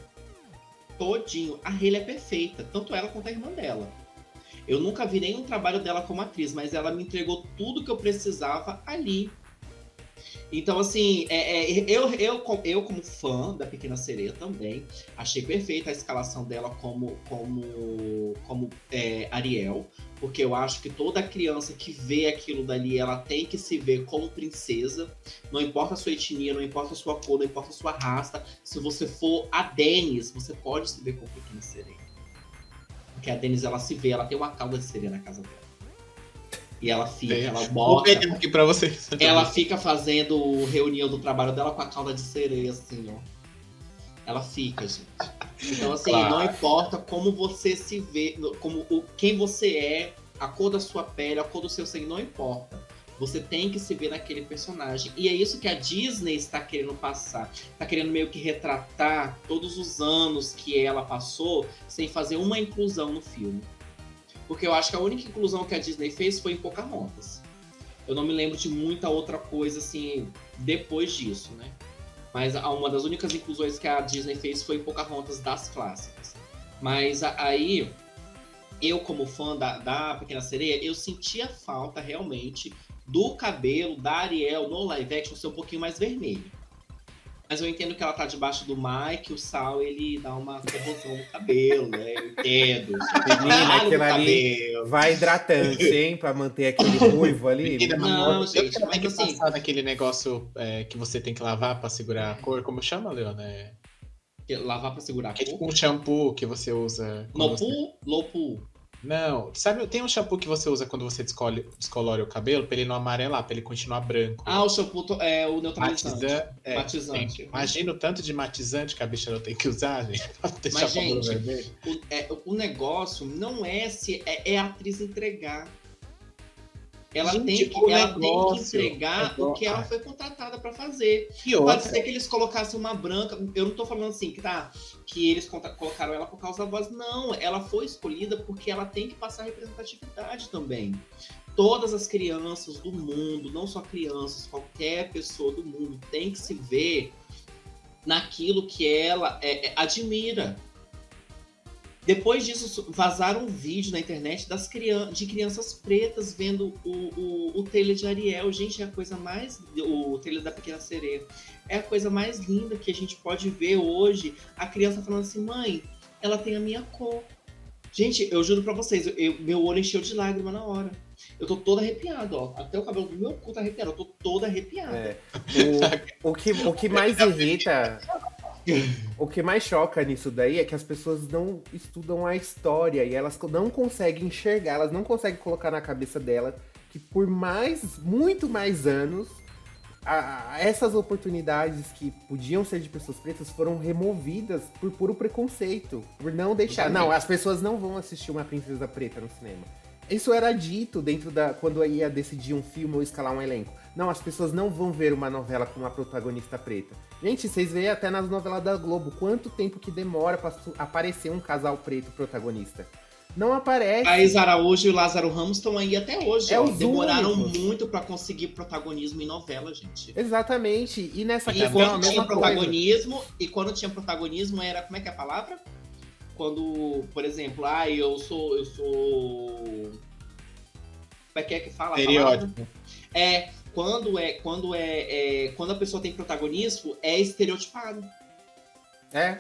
Todinho. A Hayley é perfeita, tanto ela quanto a irmã dela. Eu nunca vi nenhum trabalho dela como atriz, mas ela me entregou tudo que eu precisava ali. Então, assim, é, é, eu, eu, eu, como fã da Pequena Sereia também, achei perfeita a escalação dela como, como, como é, Ariel, porque eu acho que toda criança que vê aquilo dali, ela tem que se ver como princesa, não importa a sua etnia, não importa a sua cor, não importa a sua raça. Se você for a Dennis, você pode se ver como Pequena Sereia. Porque a Dennis, ela se vê, ela tem uma cauda de sereia na casa dela. E ela fica, ela bota. aqui pra vocês. Ela fica fazendo reunião do trabalho dela com a cauda de sereia, assim, ó. Ela fica, gente. Então, assim, claro. não importa como você se vê, como o, quem você é, a cor da sua pele, a cor do seu sangue, não importa. Você tem que se ver naquele personagem. E é isso que a Disney está querendo passar. Está querendo meio que retratar todos os anos que ela passou sem fazer uma inclusão no filme. Porque eu acho que a única inclusão que a Disney fez foi em Pocahontas. Eu não me lembro de muita outra coisa assim depois disso, né? Mas uma das únicas inclusões que a Disney fez foi em Pocahontas das clássicas. Mas aí, eu como fã da, da Pequena Sereia, eu sentia falta realmente do cabelo da Ariel no live action ser um pouquinho mais vermelho. Mas eu entendo que ela tá debaixo do mar e que o sal ele dá uma corrosão no cabelo, né? Eu entendo. Menina, aquilo ali vai hidratante, hein? Pra manter aquele ruivo ali. Menina, não, gente, mas que assim... passar naquele negócio é, que você tem que lavar pra segurar a cor. Como chama, Leona? É... Lavar pra segurar a cor? É tipo um shampoo que você usa. No você... pool? Não, sabe, tem um shampoo que você usa quando você descolore, descolore o cabelo pra ele não amarelar, pra ele continuar branco. Ah, o shampoo é o neutralizante. Matizan, é, matizante. Imagina o tanto de matizante que a bicha não tem que usar, gente, pra deixar Mas, gente, o, é, o negócio não é se é, é a atriz entregar. Ela, Gente, tem, que, ela negócio, tem que entregar o que ela foi contratada para fazer. E Pode ser que eles colocassem uma branca. Eu não tô falando assim que tá que eles colocaram ela por causa da voz. Não, ela foi escolhida porque ela tem que passar representatividade também. Todas as crianças do mundo, não só crianças, qualquer pessoa do mundo tem que se ver naquilo que ela é, é, admira. Depois disso, vazaram um vídeo na internet das crian de crianças pretas vendo o, o, o trailer de Ariel. Gente, é a coisa mais. O trailer da Pequena Sereia. É a coisa mais linda que a gente pode ver hoje. A criança falando assim: mãe, ela tem a minha cor. Gente, eu juro pra vocês, eu, meu olho encheu de lágrima na hora. Eu tô toda arrepiado, ó. Até o cabelo do meu cu tá arrepiado. Eu tô toda arrepiada. É. O, o, que, o que mais irrita o que mais choca nisso daí é que as pessoas não estudam a história e elas não conseguem enxergar, elas não conseguem colocar na cabeça dela que por mais, muito mais anos, a, essas oportunidades que podiam ser de pessoas pretas foram removidas por puro preconceito, por não deixar. Não, as pessoas não vão assistir uma princesa preta no cinema. Isso era dito dentro da. quando ia decidir um filme ou escalar um elenco. Não, as pessoas não vão ver uma novela com uma protagonista preta. Gente, vocês veem até nas novelas da Globo quanto tempo que demora para aparecer um casal preto protagonista. Não aparece. A Isa Araújo e o Lázaro Ramos estão aí até hoje. É os Demoraram únicos. muito pra conseguir protagonismo em novela, gente. Exatamente. E nessa E questão, a quando tinha mesma coisa. protagonismo, e quando tinha protagonismo era, como é que é a palavra? Quando, por exemplo, ah, eu sou, eu sou... Como é que é que fala? Estereótipo. É, quando é, quando é, é, quando a pessoa tem protagonismo, é estereotipado. É,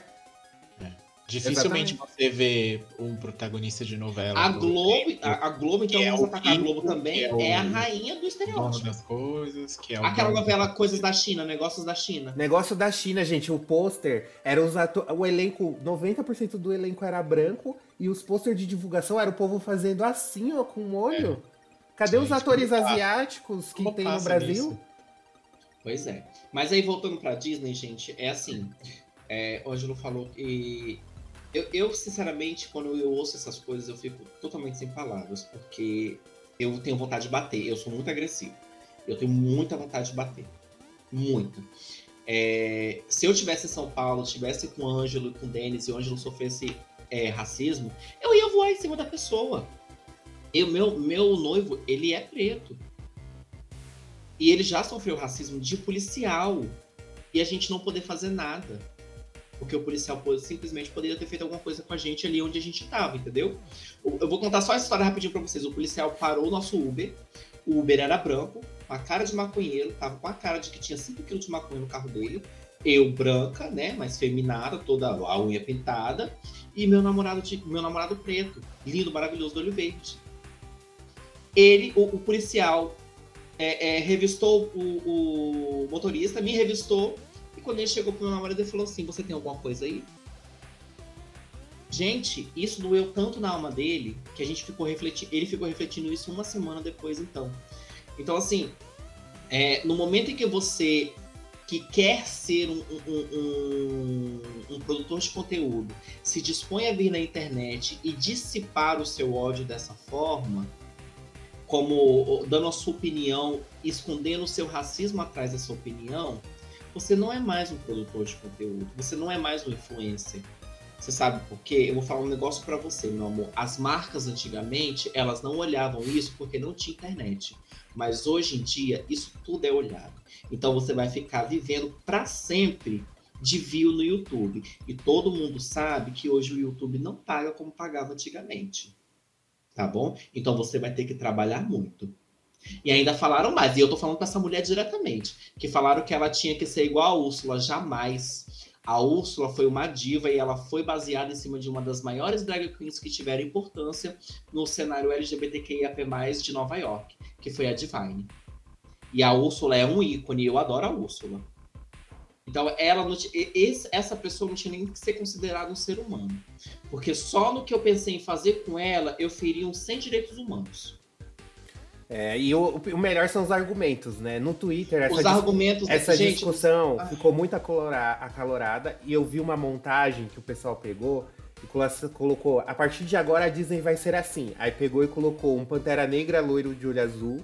Dificilmente Exatamente. você vê um protagonista de novela. A Globo, exemplo, a, a Globo, então que é vamos atacar a Globo também, é o é a rainha do estereótipo. das coisas, que é Aquela novela Coisas da China, Negócios da China. negócio da China, gente. O pôster era os atores. O elenco, 90% do elenco era branco e os pôster de divulgação era o povo fazendo assim, ó, com o olho. Cadê os Gente, atores como passa? asiáticos que Como tem no Brasil? nisso? Pois é. Mas aí voltando pra Disney, gente, é assim. É, o Ângelo falou que. Eu, eu, sinceramente, quando eu ouço essas coisas, eu fico totalmente sem palavras, porque eu tenho vontade de bater. Eu sou muito agressivo. Eu tenho muita vontade de bater. Muita. É, se eu tivesse em São Paulo, tivesse com o Ângelo e com o Denis, e o Ângelo sofresse é, racismo, eu ia voar em cima da pessoa. Eu, meu, meu noivo, ele é preto. E ele já sofreu racismo de policial. E a gente não poder fazer nada. Porque o policial simplesmente poderia ter feito alguma coisa com a gente ali onde a gente tava, entendeu? Eu vou contar só essa história rapidinho pra vocês. O policial parou o nosso Uber. O Uber era branco, com a cara de maconheiro, tava com a cara de que tinha 5kg de maconha no carro dele. Eu, branca, né? Mais feminada, toda a unha pintada. E meu namorado, meu namorado preto, lindo, maravilhoso, do olho verde. Ele, o, o policial, é, é, revistou o, o motorista, me revistou, e quando ele chegou pro meu namorado, ele falou assim: Você tem alguma coisa aí? Gente, isso doeu tanto na alma dele que a gente ficou refletindo. Ele ficou refletindo isso uma semana depois, então. Então, assim, é, no momento em que você que quer ser um, um- um- um produtor de conteúdo se dispõe a vir na internet e dissipar o seu ódio dessa forma, como dando a sua opinião, escondendo o seu racismo atrás da sua opinião, você não é mais um produtor de conteúdo, você não é mais um influencer. Você sabe por quê? Eu vou falar um negócio pra você, meu amor. As marcas antigamente, elas não olhavam isso porque não tinha internet. Mas hoje em dia, isso tudo é olhado. Então você vai ficar vivendo pra sempre de view no YouTube. E todo mundo sabe que hoje o YouTube não paga como pagava antigamente. Tá bom? Então você vai ter que trabalhar muito. E ainda falaram mais, e eu tô falando pra essa mulher diretamente, que falaram que ela tinha que ser igual a Úrsula, jamais. A Úrsula foi uma diva e ela foi baseada em cima de uma das maiores drag queens que tiveram importância no cenário LGBTQIAP+, de Nova York, que foi a Divine. E a Úrsula é um ícone, eu adoro a Úrsula. Então, ela não essa pessoa não tinha nem que ser considerada um ser humano. Porque só no que eu pensei em fazer com ela, eu feria uns 100 direitos humanos. É, e o, o melhor são os argumentos, né? No Twitter, essa, dis- argumentos... essa gente, discussão Ah. ficou muito acalora- acalorada e eu vi uma montagem que o pessoal pegou e colo- colocou, a partir de agora a Disney vai ser assim. Aí pegou e colocou um Pantera Negra loiro de olho azul.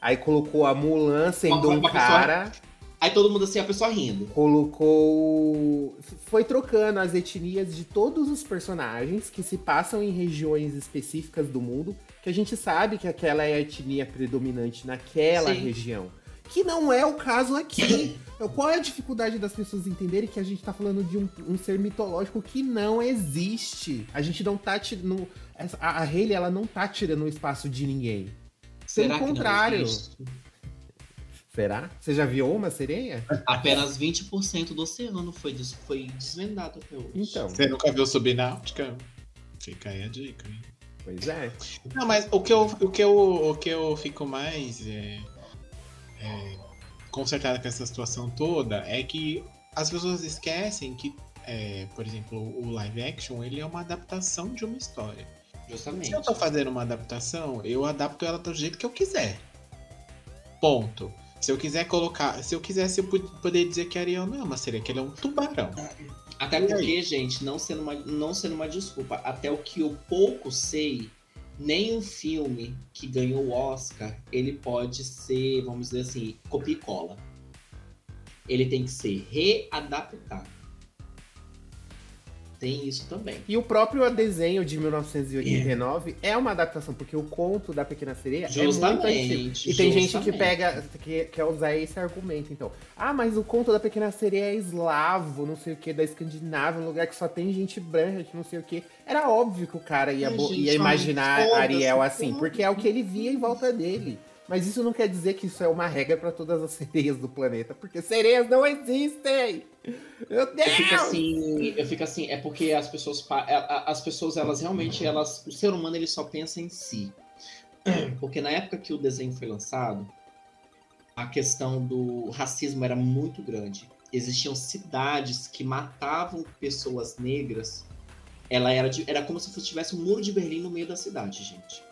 Aí colocou a Mulan sendo Uma- um uma pessoa- cara. Aí todo mundo assim, a pessoa rindo. colocou. Foi trocando as etnias de todos os personagens que se passam em regiões específicas do mundo, que a gente sabe que aquela é a etnia predominante naquela Sim. região. Que não é o caso aqui. Qual é a dificuldade das pessoas entenderem que a gente tá falando de um, um ser mitológico que não existe? A gente não tá tirando. A, a Hayley, ela não tá tirando o espaço de ninguém. Será que não contrário. existe? Será? Você já viu uma sereia? Apenas 20% do oceano foi, des- foi desvendado até hoje. Então, Você nunca viu Subnáutica? Fica aí a dica, hein? pois é. Não, mas o que eu, o que eu, o que eu fico mais é, é, consertado com essa situação toda é que as pessoas esquecem que, é, por exemplo, o live action ele é uma adaptação de uma história. Justamente. Se eu tô fazendo uma adaptação, eu adapto ela do jeito que eu quiser. Ponto. Se eu quiser colocar. Se eu quisesse, eu pod- poder dizer que Ariel não é uma sereia, que ele é um tubarão. Até E aí? porque, gente, não sendo, uma, não sendo uma desculpa, até o que eu pouco sei, nem um filme que ganhou o Oscar, ele pode ser, vamos dizer assim, copia e cola. Ele tem que ser readaptado. Tem isso também. E o próprio desenho de 1989 é, é uma adaptação, porque o conto da Pequena Sereia justamente, é muito antigo. E tem gente que pega, que quer usar esse argumento, então. Ah, mas o conto da Pequena Sereia é eslavo, não sei o que, da Escandinávia, um lugar que só tem gente branca, que não sei o que. Era óbvio que o cara ia, ia imaginar Ariel assim, porque é o que ele via em volta dele. Mas isso não quer dizer que isso é uma regra para todas as sereias do planeta, porque sereias não existem. Meu Deus! Eu fico assim, eu fico assim, é porque as pessoas, é, as pessoas elas realmente elas, o ser humano ele só pensa em si. Porque na época que o desenho foi lançado, a questão do racismo era muito grande. Existiam cidades que matavam pessoas negras. Ela era, de, era como se tivesse um muro de Berlim no meio da cidade, gente.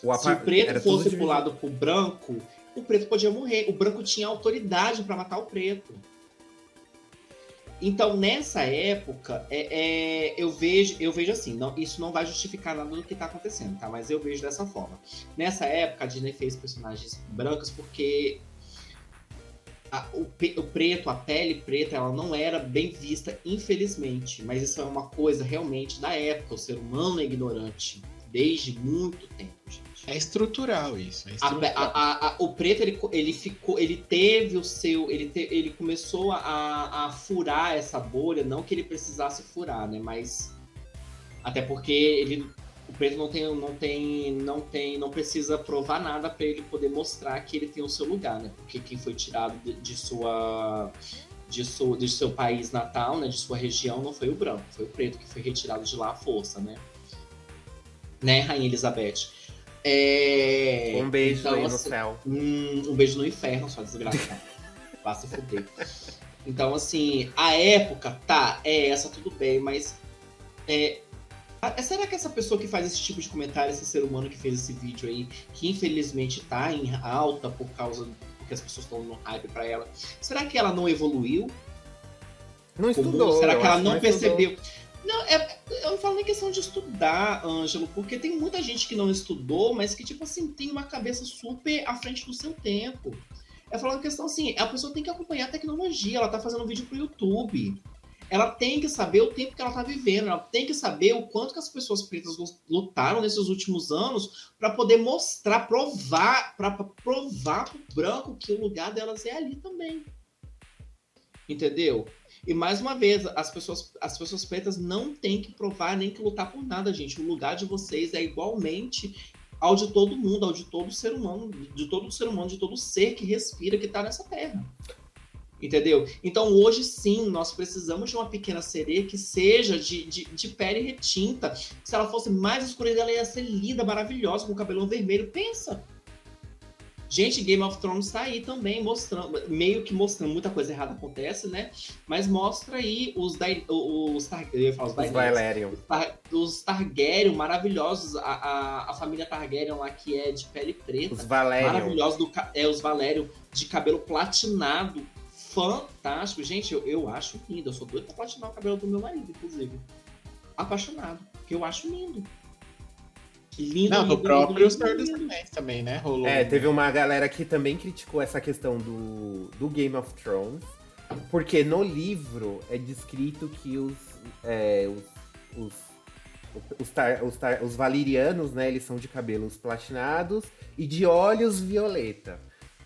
Se o preto fosse pro lado pro branco, o preto podia morrer. O branco tinha autoridade para matar o preto. Então, nessa época, é, é, eu, vejo, eu vejo assim, não, isso não vai justificar nada do que está acontecendo, tá? Mas eu vejo dessa forma. Nessa época, a Disney fez personagens brancos porque a, o, o, preto, a pele preta, ela não era bem vista, infelizmente. Mas isso é uma coisa realmente da época. O ser humano é ignorante desde muito tempo, gente. É estrutural isso. É estrutural. A, a, a, o preto ele, ele ficou, ele teve o seu, ele, te, ele começou a, a furar essa bolha, não que ele precisasse furar, né? Mas até porque ele, o preto não tem, não tem, não tem, não precisa provar nada para ele poder mostrar que ele tem o seu lugar, né? Porque quem foi tirado de, de sua de, sua, de seu país natal, né, de sua região, não foi o branco, foi o preto que foi retirado de lá à força, né? Né, Rainha Elizabeth? É... Um beijo então, aí assim, no céu. Um, um, beijo no inferno, sua desgraçada. Vá se fuder. Então, assim, a época, tá, é essa, tudo bem, mas. É, será que essa pessoa que faz esse tipo de comentário, esse ser humano que fez esse vídeo aí, que infelizmente tá em alta por causa que as pessoas estão no hype para ela, será que ela não evoluiu? Não estudou. Será que ela não, não percebeu? Não, é, eu não falo nem questão de estudar, Ângelo, porque tem muita gente que não estudou, mas que, tipo assim, tem uma cabeça super à frente do seu tempo. É falando questão assim, a pessoa tem que acompanhar a tecnologia, ela tá fazendo vídeo pro YouTube. Ela tem que saber o tempo que ela tá vivendo, ela tem que saber o quanto que as pessoas pretas lutaram nesses últimos anos para poder mostrar, provar, para provar pro branco que o lugar delas é ali também. Entendeu? E mais uma vez, as pessoas, as pessoas pretas não têm que provar nem que lutar por nada, gente. O lugar de vocês é igualmente ao de todo mundo, ao de todo ser humano, de todo ser humano, de todo ser que respira, que está nessa terra. Entendeu? Então hoje sim, nós precisamos de uma pequena sereia que seja de, de, de pele retinta. Se ela fosse mais escura, ela ia ser linda, maravilhosa, com o cabelão vermelho. Pensa! Gente, Game of Thrones tá aí também mostrando, meio que mostrando muita coisa errada acontece, né? Mas mostra aí os os, Tar, eu falar, os, os. Os, Tar, os Targaryen maravilhosos, a, a, a, família Targaryen lá que é de pele preta. Os Valerian. Maravilhosos, do, é, os Valerian de cabelo platinado. Fantástico. Gente, eu, eu acho lindo. Eu sou doido pra platinar o cabelo do meu marido, inclusive. Apaixonado. Porque eu acho lindo. Lindo, Não, lindo, próprio Senhor dos Anéis também, né? Rolou. É, teve uma galera que também criticou essa questão do, do Game of Thrones. Porque no livro é descrito que os, é, os, os, os, tar, os, tar, os valirianos, né, eles são de cabelos platinados e de olhos violeta.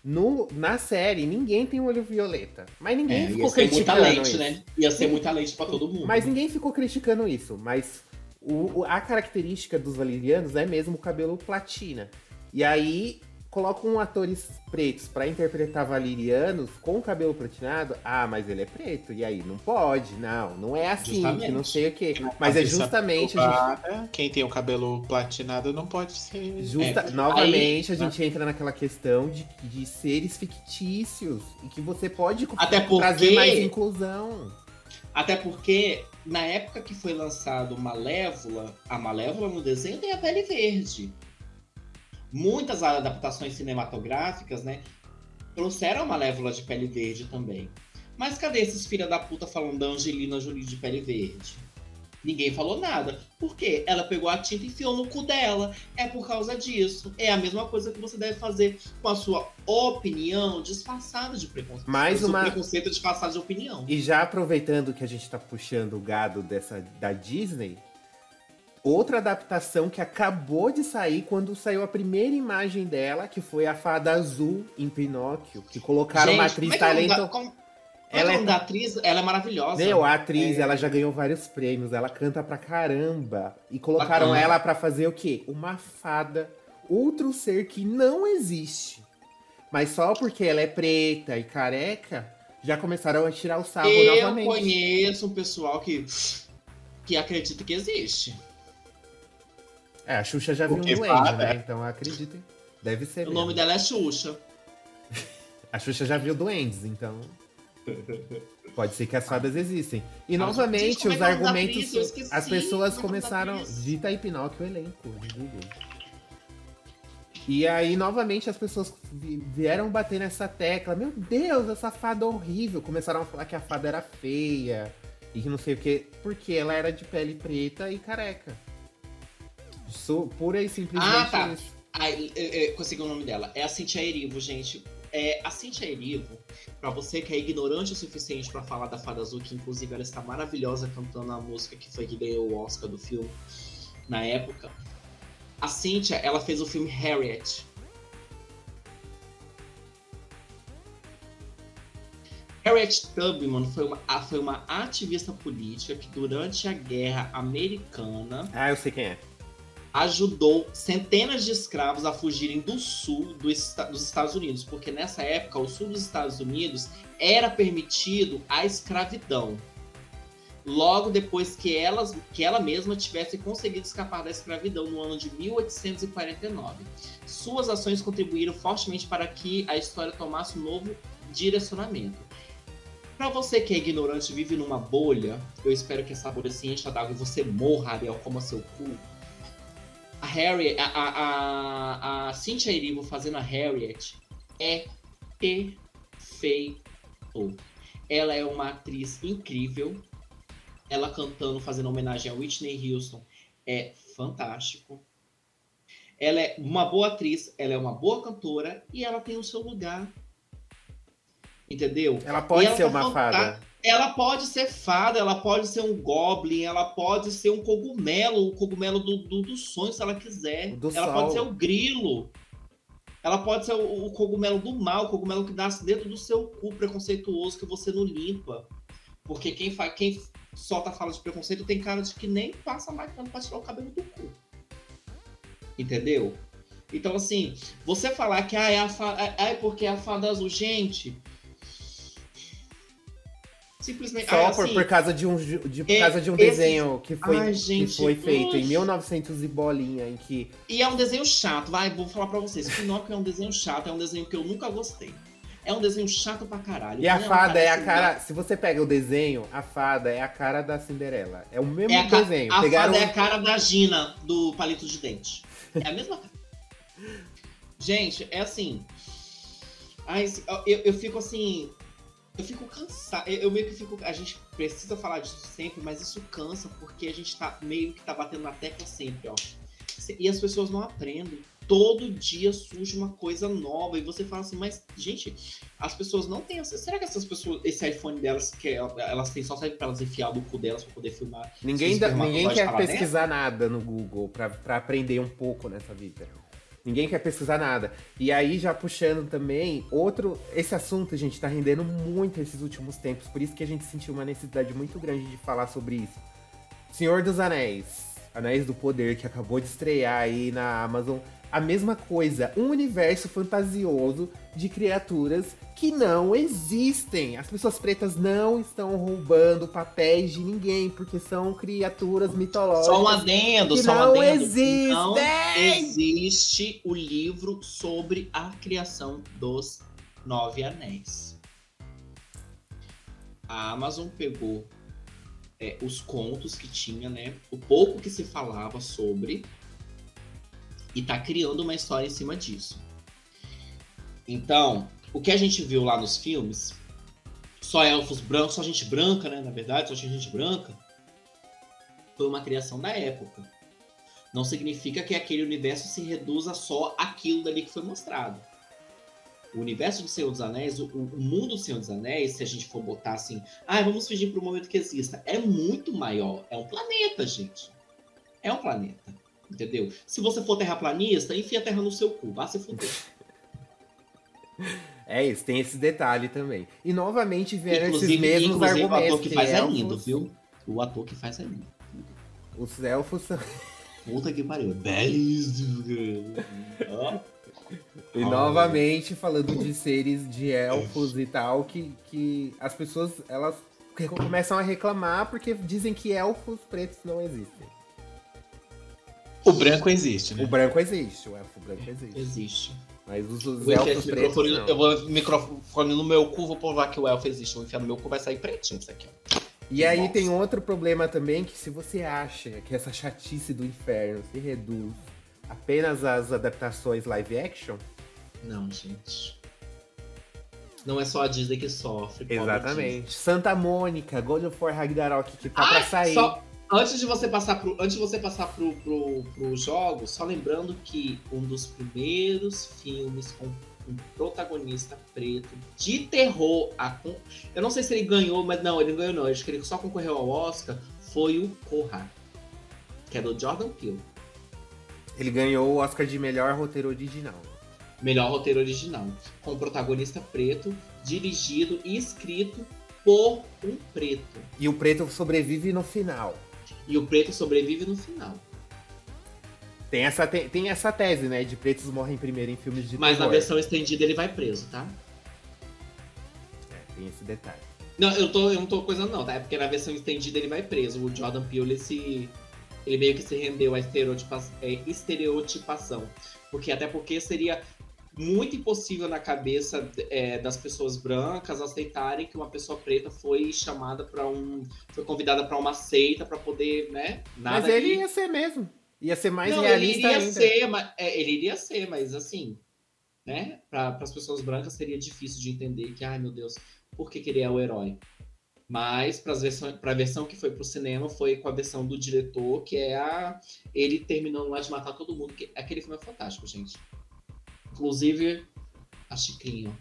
No, na série, ninguém tem olho violeta. Mas ninguém é, ficou criticando lente, isso. Né? Ia ser muita lente pra todo mundo. Mas ninguém ficou criticando isso. Mas o, a característica dos valerianos é mesmo o cabelo platina. E aí colocam atores pretos para interpretar valerianos com cabelo platinado. Ah, mas ele é preto. E aí não pode, não, não é assim, que não sei o quê. Mas é justamente gente... quem tem o cabelo platinado não pode ser. Justa... É. Novamente aí, a gente né? entra naquela questão de, de seres fictícios e que você pode Até porque... trazer mais inclusão. Até porque na época que foi lançado Malévola, a Malévola no desenho tem a pele verde. Muitas adaptações cinematográficas, né, trouxeram a Malévola de pele verde também. Mas cadê esses filha da puta falando da Angelina Jolie de pele verde? Ninguém falou nada. Por quê? Ela pegou a tinta e enfiou no cu dela. É por causa disso. É a mesma coisa que você deve fazer com a sua opinião disfarçada de preconceito. Mais uma... preconceito disfarçado de opinião. E já aproveitando que a gente tá puxando o gado dessa da Disney, outra adaptação que acabou de sair quando saiu a primeira imagem dela, que foi a fada azul em Pinóquio, que colocaram Gente, uma atriz é talento. como- Ela é- da atriz, ela é maravilhosa. Meu, a atriz, É. ela já ganhou vários prêmios, ela canta pra caramba. E colocaram Bacana. ela pra fazer o quê? Uma fada, outro ser que não existe. Mas só porque ela é preta e careca, já começaram a tirar o sarro Eu novamente. conheço um pessoal que, que acredita que existe. É, a Xuxa já viu um duende, né? é. Então acreditem. Deve ser O mesmo. nome dela é Xuxa. A Xuxa já viu duendes, então. Pode ser que as fadas existem. E Ah, novamente, os argumentos. Eu as pessoas começaram. Dita aí Pinóquio o elenco de Google. E aí, novamente, as pessoas vi- vieram bater nessa tecla. Meu Deus, essa fada horrível. Começaram a falar que a fada era feia. E que não sei o quê. Porque ela era de pele preta e careca. Sou pura e simplesmente Ah, tá. isso. Ai, é, é, consegui o nome dela. É a Cintia Erivo, gente. É, a Cintia Erivo, pra você que é ignorante o suficiente pra falar da Fada Azul, que inclusive ela está maravilhosa cantando a música que foi que ganhou o Oscar do filme na época. A Cintia, ela fez o filme Harriet. Harriet Tubman foi uma, foi uma ativista política que durante a Guerra Americana Ah, eu sei quem é. Ajudou centenas de escravos a fugirem do sul do dos Estados Unidos, porque nessa época o sul dos Estados Unidos era permitido a escravidão. Logo depois que, elas, que ela mesma tivesse conseguido escapar da escravidão no ano de 1849. Suas ações contribuíram fortemente para que a história tomasse um novo direcionamento. Para você que é ignorante e vive numa bolha, eu espero que essa bolha se encha d'água e você morra, Ariel, como seu cu. A Harriet, a, a, a, a Cynthia Erivo fazendo a Harriet é perfeito. Ela é uma atriz incrível. Ela cantando, fazendo homenagem a Whitney Houston é fantástico. Ela é uma boa atriz, ela é uma boa cantora e ela tem o seu lugar. Entendeu? Ela pode ela ser tá uma fada. Ela pode ser fada, ela pode ser um goblin, ela pode ser um cogumelo, o cogumelo do, do, do sonho, se ela quiser. Do ela sol. pode ser o grilo. Ela pode ser o, o cogumelo do mal, o cogumelo que nasce dentro do seu cu preconceituoso que você não limpa. Porque quem, fa quem solta fala de preconceito tem cara de que nem passa marcando pra tirar o cabelo do cu. Entendeu? Então, assim, você falar que ah, é, a fa... ah, é porque é a fada azul, gente. Simplesmente. Só ah, por, assim, por causa de um, de, por é- causa de um esse- desenho que foi, Ai, que gente, foi feito em ux. 1900 e bolinha, em que E é um desenho chato, vai, vou falar pra vocês. Pinóquio é um desenho chato, é um desenho que eu nunca gostei. É um desenho chato pra caralho. E a ela fada é a cara. Se você pega o desenho, a fada é a cara da Cinderela. É o mesmo É a, ca- desenho. a Pegaram. fada é a cara da Gina, do palito de dente. É a mesma cara. Gente, é assim. Ai, eu, eu fico assim. Eu fico cansado. Eu, eu meio que fico. A gente precisa falar disso sempre, mas isso cansa porque a gente tá meio que tá batendo na tecla sempre, ó. E as pessoas não aprendem. Todo dia surge uma coisa nova. E você fala assim, mas, gente, as pessoas não têm. Será que essas pessoas, esse iPhone delas, que elas têm só serve pra elas enfiar no cu delas pra poder filmar? Ninguém, os ninguém quer pesquisar nada no Google pra, pra aprender um pouco nessa vida. Ninguém quer pesquisar nada. E aí, já puxando também, outro. Esse assunto, gente, tá rendendo muito esses últimos tempos. Por isso que a gente sentiu uma necessidade muito grande de falar sobre isso. Senhor dos Anéis. Anéis do Poder, que acabou de estrear aí na Amazon. A mesma coisa, um universo fantasioso de criaturas que não existem. As pessoas pretas não estão roubando papéis de ninguém, porque são criaturas mitológicas. Só um adendo, que só um não adendo. existem! Não existe o livro sobre a criação dos Nove Anéis. A Amazon pegou é, os contos que tinha, né? O pouco que se falava sobre. E tá criando uma história em cima disso. Então, o que a gente viu lá nos filmes, só elfos brancos, só gente branca, né? Na verdade, só gente branca. foi uma criação da época. Não significa que aquele universo se reduza só àquilo dali que foi mostrado. O universo do Senhor dos Anéis, o, o mundo do Senhor dos Anéis, se a gente for botar assim, ah, vamos fingir para o momento que exista, é muito maior. É um planeta, gente. É um planeta. Entendeu? Se você for terraplanista, enfia a terra no seu cu, vá se fuder. É isso, tem esse detalhe também. E novamente vieram esses mesmos inclusive, argumentos. O ator que, faz elfos, é lindo, viu? O ator que faz é lindo. Os elfos são. Puta que pariu. Belíssimo. E novamente falando de seres de elfos e tal, que, que as pessoas elas começam a reclamar porque dizem que elfos pretos não existem. O branco existe, né? O branco existe, o elfo branco existe. Existe. Mas os, os elfos pretos não. eu vou microfone no meu cu, vou provar que o elfo existe. Vou enfiar no meu cu, vai sair pretinho isso aqui, ó. E aí Nossa. tem outro problema também, que se você acha que essa chatice do inferno se reduz apenas às adaptações live action, Não, gente. Não é só a Disney que sofre. exatamente. Santa Mônica, God of War Ragnarok, que tá pra Ah, sair. só- antes de você passar pro, antes de você passar pro, pro, pro jogo, só lembrando que um dos primeiros filmes com um protagonista preto de terror, a eu não sei se ele ganhou, mas não, ele não ganhou não, acho que ele só concorreu ao Oscar, foi o Corra, que é do Jordan Peele. Ele ganhou o Oscar de melhor roteiro original. Melhor roteiro original, com protagonista preto, dirigido e escrito por um preto. E o preto sobrevive no final. E o preto sobrevive no final. Tem essa, te- tem essa tese, né? De pretos morrem primeiro em filmes de Mas na terror. versão estendida ele vai preso, tá? É, tem esse detalhe. Não, eu, tô, eu não tô coisando não, tá? É porque na versão estendida ele vai preso. O Jordan Peele, ele, se, ele meio que se rendeu à estereotipa, é, estereotipação. Porque até porque seria muito impossível na cabeça é, das pessoas brancas aceitarem que uma pessoa preta foi chamada para um... Foi convidada para uma seita para poder, né? Nada Mas ele que- ia ser mesmo. Ia ser mais não, ele realista iria ainda. ser, mas, é, ele iria ser, mas assim, né? Para as pessoas brancas seria difícil de entender que, ai meu Deus, por que, que ele é o herói? Mas para a versão que foi pro cinema foi com a versão do diretor, que é a ele terminando lá de matar todo mundo. Que, aquele filme é fantástico, gente. Inclusive, a Chicrinho.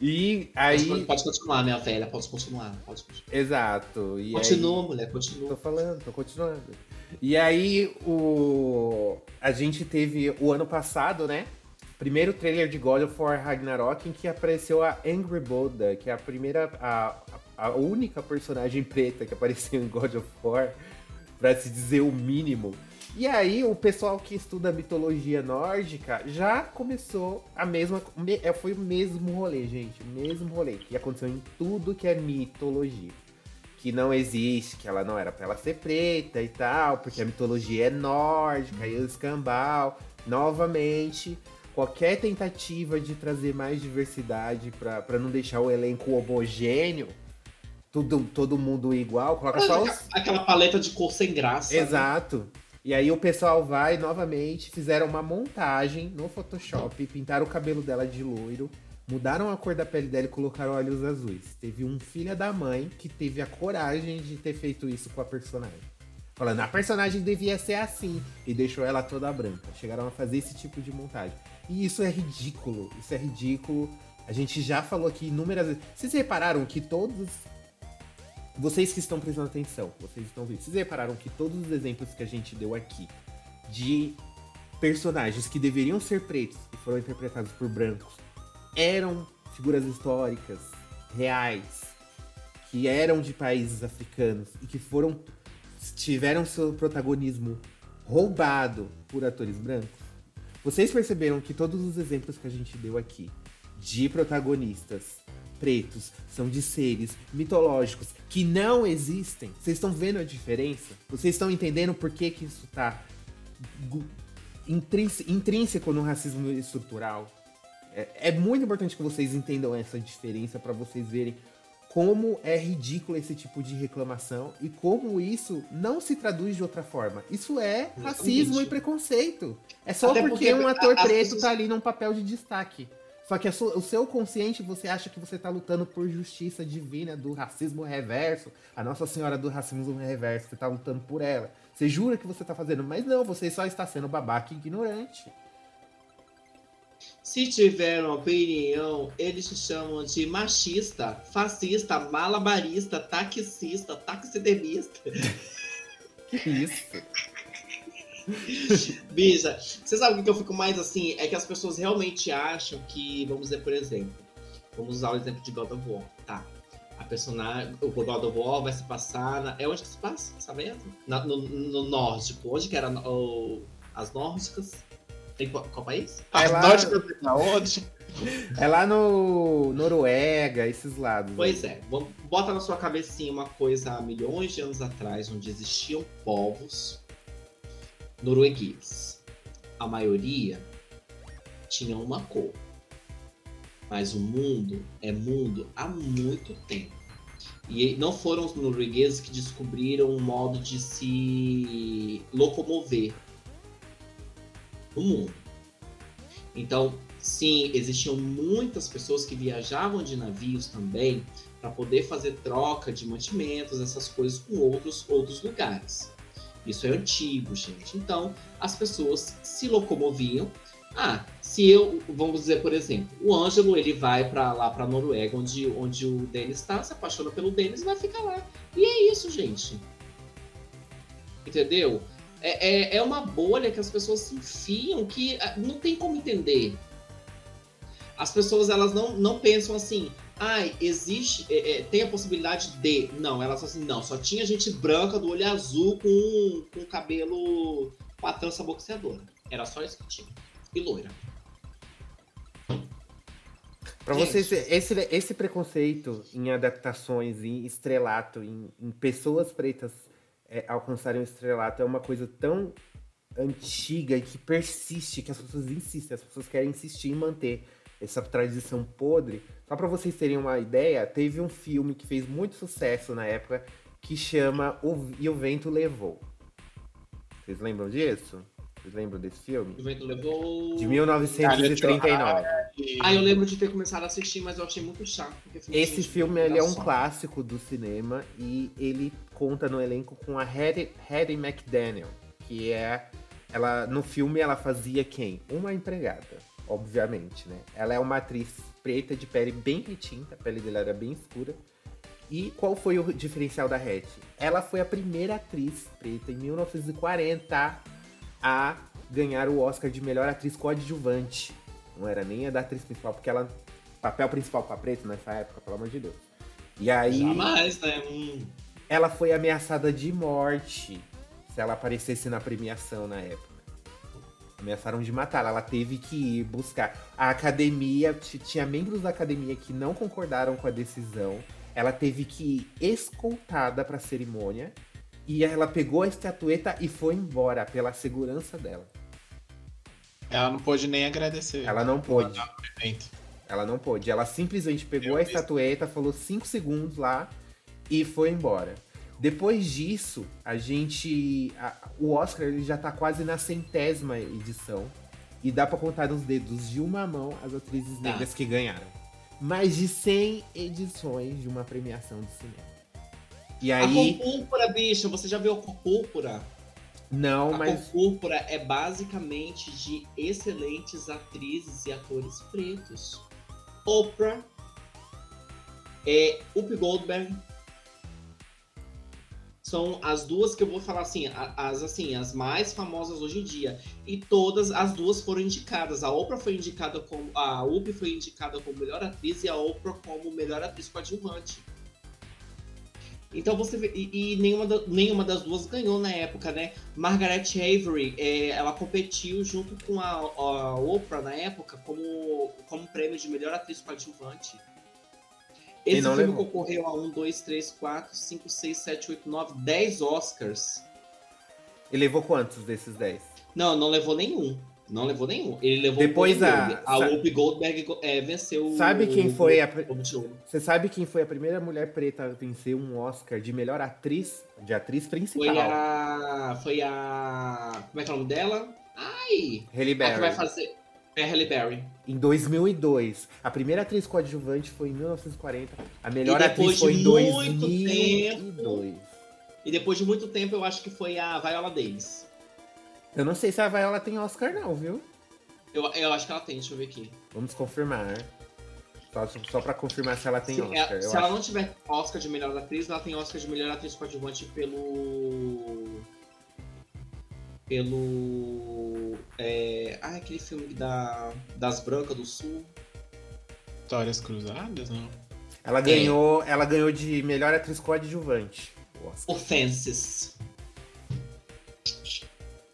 E aí. Pode, pode continuar, minha velha, pode continuar. Pode continuar. Exato. E Continua, aí... mulher, continua. Tô falando, tô continuando. E aí, o... a gente teve o ano passado, né? Primeiro trailer de God of War Ragnarok em que apareceu a Angry Boda, que é a primeira, a, a única personagem preta que apareceu em God of War, pra se dizer o mínimo. E aí, o pessoal que estuda mitologia nórdica já começou a mesma. me- é, Foi o mesmo rolê, gente. O mesmo rolê que aconteceu em tudo que é mitologia que não existe, que ela não era pra ela ser preta e tal, porque a mitologia é nórdica e o escambau. Novamente, qualquer tentativa de trazer mais diversidade pra não deixar o elenco homogêneo, tudo, todo mundo igual, coloca só os. Aquela paleta de cor sem graça. né? Exato. E aí o pessoal vai novamente, fizeram uma montagem no Photoshop, pintaram o cabelo dela de loiro, mudaram a cor da pele dela e colocaram olhos azuis. Teve um filho da mãe que teve a coragem de ter feito isso com a personagem. Falando, a personagem devia ser assim. E deixou ela toda branca. Chegaram a fazer esse tipo de montagem. E isso é ridículo. Isso é ridículo. A gente já falou aqui inúmeras vezes. Vocês repararam que todos. Vocês que estão prestando atenção, vocês estão vendo. Vocês repararam que todos os exemplos que a gente deu aqui de personagens que deveriam ser pretos e foram interpretados por brancos eram figuras históricas, reais, que eram de países africanos e que foram tiveram seu protagonismo roubado por atores brancos. Vocês perceberam que todos os exemplos que a gente deu aqui de protagonistas pretos são de seres mitológicos que não existem? Vocês estão vendo a diferença? Vocês estão entendendo por que, que isso tá intrínseco no racismo estrutural? É, é muito importante que vocês entendam essa diferença para vocês verem como é ridículo esse tipo de reclamação e como isso não se traduz de outra forma. Isso é racismo e preconceito. É só porque, porque um ator preto pessoas- tá ali num papel de destaque. Só que o seu consciente, você acha que você tá lutando por justiça divina do racismo reverso. A Nossa Senhora do Racismo Reverso, você tá lutando por ela. Você jura que você tá fazendo, mas não, você só está sendo babaca e ignorante. Se tiver uma opinião, eles se chamam de machista, fascista, malabarista, taxista, taxidermista. que isso? Bija, você sabe o que eu fico mais assim? É que as pessoas realmente acham que, vamos dizer, por exemplo, vamos usar o exemplo de God of War, tá? A personagem, o God of War vai se passar. Na, é onde que se passa? Sabe? Na, no, no nórdico. Onde que era o, as nórdicas? Tem qual, qual país? É as lá... nórdicas onde? É lá no Noruega, esses lados. Pois é, bota na sua cabecinha uma coisa há milhões de anos atrás, onde existiam povos norueguês. A maioria tinha uma cor. Mas o mundo é mundo há muito tempo. E não foram os noruegueses que descobriram um modo de se locomover no mundo. Então, sim, existiam muitas pessoas que viajavam de navios também para poder fazer troca de mantimentos, essas coisas com outros outros lugares. Isso é antigo, gente. Então, as pessoas se locomoviam. Ah, se eu, vamos dizer, por exemplo, o Ângelo, ele vai para lá para Noruega, onde, onde o Denis está, se apaixona pelo Denis e vai ficar lá. E é isso, gente. Entendeu? É, é, é uma bolha que as pessoas se enfiam que ah, não tem como entender. As pessoas, elas não, não pensam assim, ai, existe, é, é, tem a possibilidade de. Não, ela só assim, não, só tinha gente branca do olho azul com, com cabelo com a trança boxeadora. Era só isso que tinha. E loira. Pra vocês, esse, esse preconceito em adaptações, em estrelato, em, em pessoas pretas é, alcançarem o estrelato é uma coisa tão antiga e que persiste, que as pessoas insistem, as pessoas querem insistir em manter essa tradição podre. Só para vocês terem uma ideia, teve um filme que fez muito sucesso na época que chama O E o Vento Levou. Vocês lembram disso? Vocês lembram desse filme? O Vento Levou. De 1939. Ah, eu lembro de ter começado a assistir, mas eu achei muito chato. Esse filme ele é um clássico do cinema e ele conta no elenco com a Hattie, Hattie McDaniel, que é. Ela, no filme ela fazia quem? Uma empregada obviamente, né? Ela é uma atriz preta de pele bem retinta, a pele dela era bem escura. E qual foi o diferencial da Hattie? Ela foi a primeira atriz preta em 1940 a ganhar o Oscar de melhor atriz coadjuvante. Não era nem a da atriz principal, porque ela papel principal para preto nessa época, pelo amor de Deus. E aí Jamais, né? Hum. Ela foi ameaçada de morte se ela aparecesse na premiação na época ameaçaram de matá-la. Ela teve que ir buscar. A academia, tinha membros da academia que não concordaram com a decisão. Ela teve que ir escoltada para a cerimônia. E ela pegou a estatueta e foi embora pela segurança dela. Ela não pôde nem agradecer. Ela não pôde. Ela não pôde. Ela simplesmente pegou Meu a estatueta, falou cinco segundos lá e foi embora. Depois disso, a gente. A, o Oscar ele já tá quase na centésima edição. E dá para contar nos dedos de uma mão as atrizes tá. negras que ganharam. Mais de 100 edições de uma premiação de cinema. E aí. A cor púrpura, bicho, você já viu a cor púrpura? Não, a mas. A cor púrpura é basicamente de excelentes atrizes e atores pretos. Oprah, é, Up Goldberg, são as duas que eu vou falar assim, as assim, as mais famosas hoje em dia. E todas as duas foram indicadas. A Oprah foi indicada como a Up foi indicada como melhor atriz e a Oprah como melhor atriz coadjuvante. Então você vê, e, e nenhuma, da, nenhuma das duas ganhou na época, né? Margaret Avery, é, ela competiu junto com a, a Oprah na época como, como prêmio de melhor atriz coadjuvante. Esse filme levou. concorreu a 1, 2, 3, 4, 5, 6, 7, 8, 9, 10 Oscars. E levou quantos desses 10? Não, não levou nenhum. Não levou nenhum. Ele levou Depois a a Whoopi Goldberg é, venceu Sabe quem foi a Você sabe quem foi a primeira mulher preta a vencer um Oscar de melhor atriz, de atriz principal? Foi a foi a Como é que é o nome dela? Ai! Halle Berry. A que vai fazer É Halle Berry. Em 2002. A primeira atriz coadjuvante foi em 1940. A melhor atriz foi em muito 2002. E depois de muito tempo, eu acho que foi a Viola Davis. Eu não sei se a Viola tem Oscar não, viu? Eu, eu acho que ela tem, deixa eu ver aqui. Vamos confirmar. Só, só pra confirmar se ela tem se Oscar. ela, Eu se acho- ela não tiver Oscar de melhor atriz, ela tem Oscar de melhor atriz coadjuvante pelo. Pelo. É... Ah, aquele filme da... das Brancas do Sul. Histórias cruzadas, não? Ela ganhou, ela ganhou de melhor atriz coadjuvante. Offenses.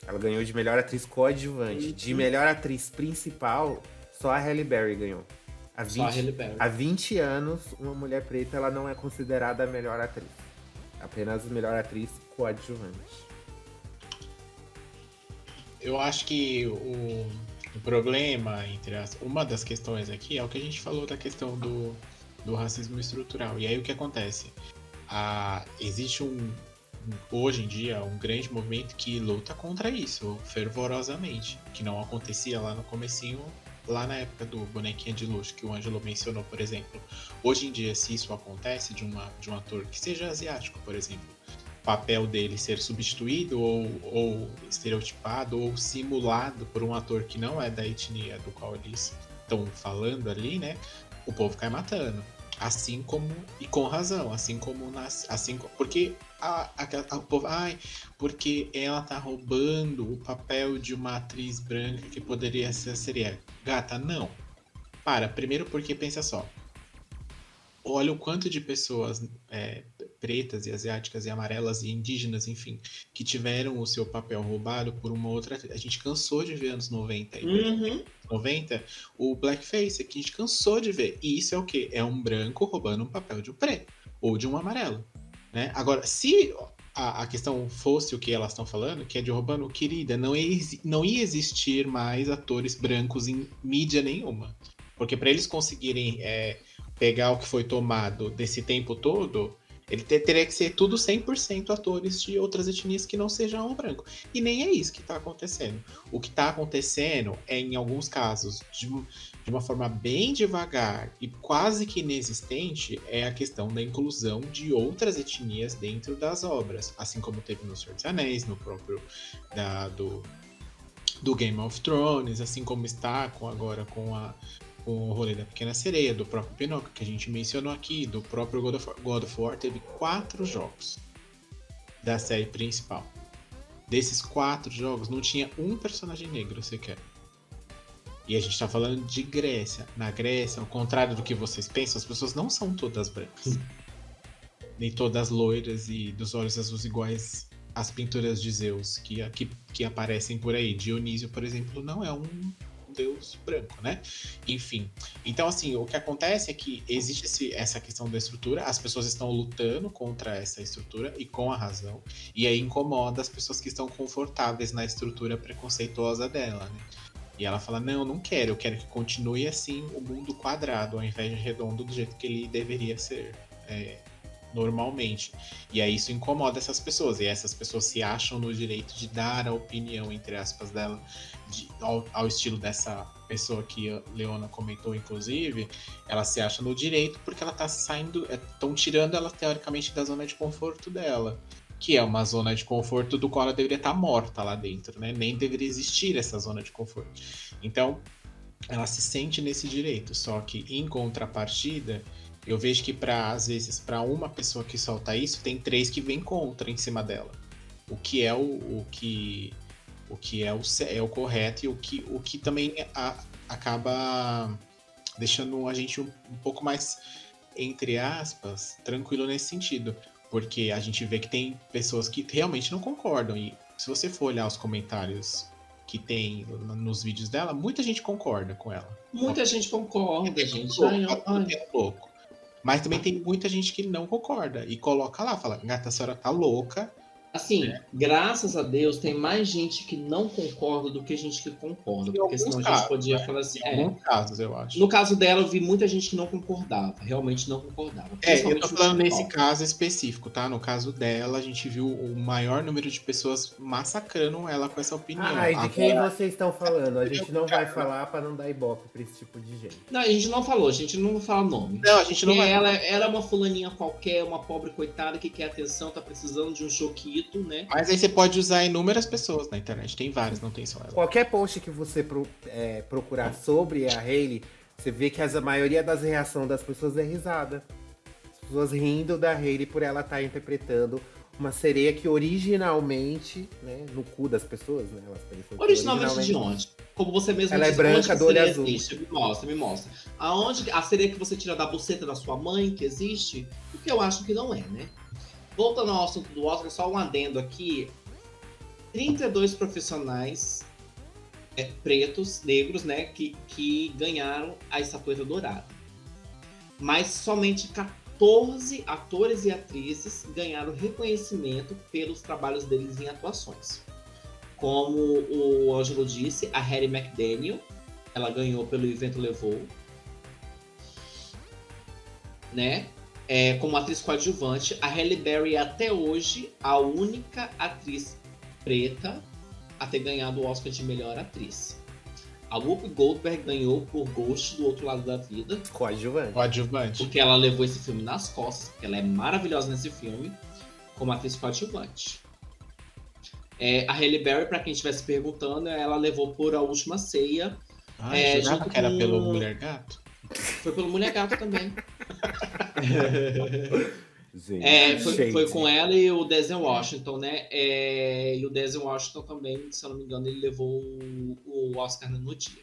Ela ganhou de melhor atriz coadjuvante. De Uhum. melhor atriz principal, só a Halle Berry ganhou. Há 20, Só a Halle Berry. há 20 anos, uma mulher preta ela não é considerada a melhor atriz. Apenas a melhor atriz coadjuvante. Eu acho que o, o problema, entre as. Uma das questões aqui é o que a gente falou da questão do, do racismo estrutural. E aí o que acontece? Existe um, hoje em dia um grande movimento que luta contra isso fervorosamente, que não acontecia lá no comecinho, lá na época do bonequinha de luxo que o Ângelo mencionou, por exemplo. Hoje em dia, se isso acontece de, uma, de um ator que seja asiático, por exemplo, papel dele ser substituído ou, ou estereotipado ou simulado por um ator que não é da etnia do qual eles estão falando ali, né? O povo cai matando. Assim como, e com razão, assim como nas. Assim, porque a, a, a- o povo. Ai, porque ela tá roubando o papel de uma atriz branca que poderia ser seria. Gata, não. Para, primeiro porque pensa só. Olha o quanto de pessoas é, pretas e asiáticas e amarelas e indígenas, enfim, que tiveram o seu papel roubado por uma outra. A gente cansou de ver anos 90 aí. Uhum. 90, o blackface que a gente cansou de ver. E isso é o quê? É um branco roubando um papel de um preto ou de um amarelo, né? Agora, se a, a questão fosse o que elas estão falando, que é de roubando, querida, não, exi- não ia existir mais atores brancos em mídia nenhuma. Porque para eles conseguirem é, pegar o que foi tomado desse tempo todo, ele te- teria que ser tudo 100% atores de outras etnias que não sejam o branco. E nem é isso que está acontecendo. O que está acontecendo é, em alguns casos, de, um- de uma forma bem devagar e quase que inexistente, é a questão da inclusão de outras etnias dentro das obras. Assim como teve no Senhor dos Anéis, no próprio da, do, do Game of Thrones, assim como está com, agora com a o rolê da Pequena Sereia, do próprio Pinóquio, que a gente mencionou aqui, do próprio God of War. God of War teve quatro jogos da série principal. Desses quatro jogos, não tinha um personagem negro sequer. E a gente tá falando de Grécia. Na Grécia, ao contrário do que vocês pensam, as pessoas não são todas brancas. Nem todas loiras e dos olhos azuis iguais às pinturas de Zeus que, que, que aparecem por aí. Dionísio, por exemplo, não é um deus branco, né? Enfim. Então, assim, o que acontece é que existe esse- essa questão da estrutura, as pessoas estão lutando contra essa estrutura e com a razão. E aí incomoda as pessoas que estão confortáveis na estrutura preconceituosa dela, né? E ela fala: Não, não quero, eu quero que continue assim o mundo quadrado, ao invés de redondo do jeito que ele deveria ser. é, normalmente. E aí isso incomoda essas pessoas. E essas pessoas se acham no direito de dar a opinião, entre aspas, dela de- ao, ao estilo dessa pessoa que a Leona comentou, inclusive, ela se acha no direito porque ela tá saindo, estão tirando ela teoricamente da zona de conforto dela. Que é uma zona de conforto do qual ela deveria estar morta lá dentro, né? Nem deveria existir essa zona de conforto. Então, ela se sente nesse direito. Só que em contrapartida, eu vejo que para às vezes para uma pessoa que solta isso, tem três que vêm contra em cima dela. O que é o, o que o que é o, é o correto e o que, o que também a- acaba deixando a gente um, um pouco mais, entre aspas, tranquilo nesse sentido. Porque a gente vê que tem pessoas que realmente não concordam. E se você for olhar os comentários que tem nos vídeos dela, muita gente concorda com ela. Muita gente concorda, gente. Ai, ai. é louco. Mas também tem muita gente que não concorda. E coloca lá, fala, gata, a senhora tá louca Assim, é. graças a Deus, tem mais gente que não concorda do que gente que concorda. Em porque senão casos, a gente podia né? falar assim. Em é, alguns casos, eu acho. No caso dela, eu vi muita gente que não concordava. Realmente não concordava. É, eu tô falando nesse caso específico, tá? No caso dela, a gente viu o maior número de pessoas massacrando ela com essa opinião. Ai, de quem vocês estão falando? A gente não vai falar para não dar ibope pra esse tipo de gente. Não, a gente não falou, a gente não fala nome. Não, a gente não vai. Ela, ela é uma fulaninha qualquer, uma pobre coitada que quer atenção, tá precisando de um choquito, né? Mas aí você pode usar inúmeras pessoas na internet. Tem várias, não tem só ela. Qualquer post que você pro, é, procurar sobre a Hailey, você vê que as, a maioria das reações das pessoas é risada. As pessoas rindo da Hailey por ela estar tá interpretando uma sereia que originalmente, né, no cu das pessoas, né? Elas originalmente, originalmente de onde? Como você mesmo Ela é disse, é branca, do olho azul. Existe? Me mostra, me mostra. Aonde a sereia que você tira da buceta da sua mãe que existe? O que eu acho que não é, né? Voltando ao assunto do Oscar, só um adendo aqui. 32 profissionais é, pretos, negros, né, que, que ganharam a estatueta dourada. Mas somente 14 atores e atrizes ganharam reconhecimento pelos trabalhos deles em atuações. Como o Ângelo disse, a Harry McDaniel, ela ganhou pelo Evento Levou. Né? É, como atriz coadjuvante. A Halle Berry é até hoje a única atriz preta a ter ganhado o Oscar de melhor atriz. A Whoopi Goldberg ganhou por Ghost do Outro Lado da Vida. Coadjuvante. Coadjuvante. Porque ela levou esse filme nas costas, porque ela é maravilhosa nesse filme, como atriz coadjuvante. É, a Halle Berry, para quem estivesse perguntando, ela levou por A Última Ceia. Ah, é, junto que era com... pelo Mulher Gato? Foi pelo Mulher Gato também. Gente, é, foi, foi, com ela e o Denzel Washington, né? É, e o Denzel Washington também, se eu não me engano, ele levou o, o Oscar no dia.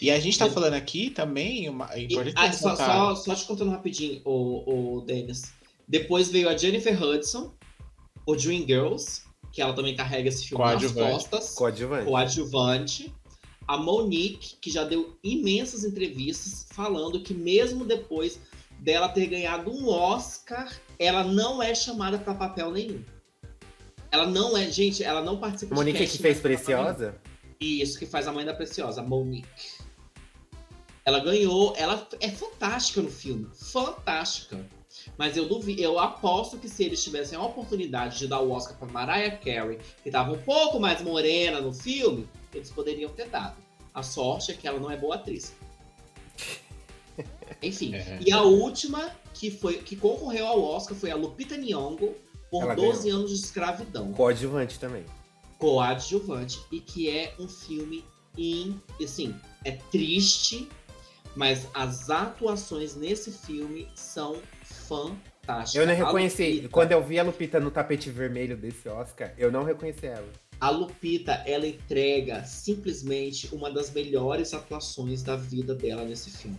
E a gente tá falando aqui também, uma, é importante e, ah, só, só, só, te contando rapidinho, o, o Dennis. Depois veio a Jennifer Hudson, o Dream Girls, que ela também carrega esse filme nas costas. Coadjuvante. Coadjuvante a Monique, que já deu imensas entrevistas falando que mesmo depois dela ter ganhado um Oscar, ela não é chamada para papel nenhum. Ela não é, gente, ela não participa Monique de Monique que fez Preciosa? Isso, que faz a mãe da Preciosa, Monique. Ela ganhou, ela é fantástica no filme, fantástica. Mas eu duvido, eu aposto que se eles tivessem a oportunidade de dar o Oscar para Mariah Carey, que estava um pouco mais morena no filme, eles poderiam ter dado. A sorte é que ela não é boa atriz. Enfim. É. E a última que foi que concorreu ao Oscar foi a Lupita Nyong'o por ela 12 ganhou. anos de escravidão. Coadjuvante também. Coadjuvante e que é um filme em, assim, é triste, mas as atuações nesse filme são fantásticas. Eu não reconheci. Quando eu vi a Lupita no tapete vermelho desse Oscar, eu não reconheci ela. A Lupita, ela entrega simplesmente uma das melhores atuações da vida dela nesse filme.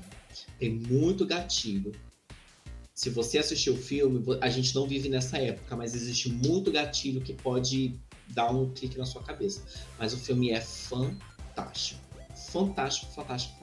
Tem muito gatilho. Se você assistiu o filme, a gente não vive nessa época, mas existe muito gatilho que pode dar um clique na sua cabeça. Mas o filme é. Fantástico, fantástico, fantástico.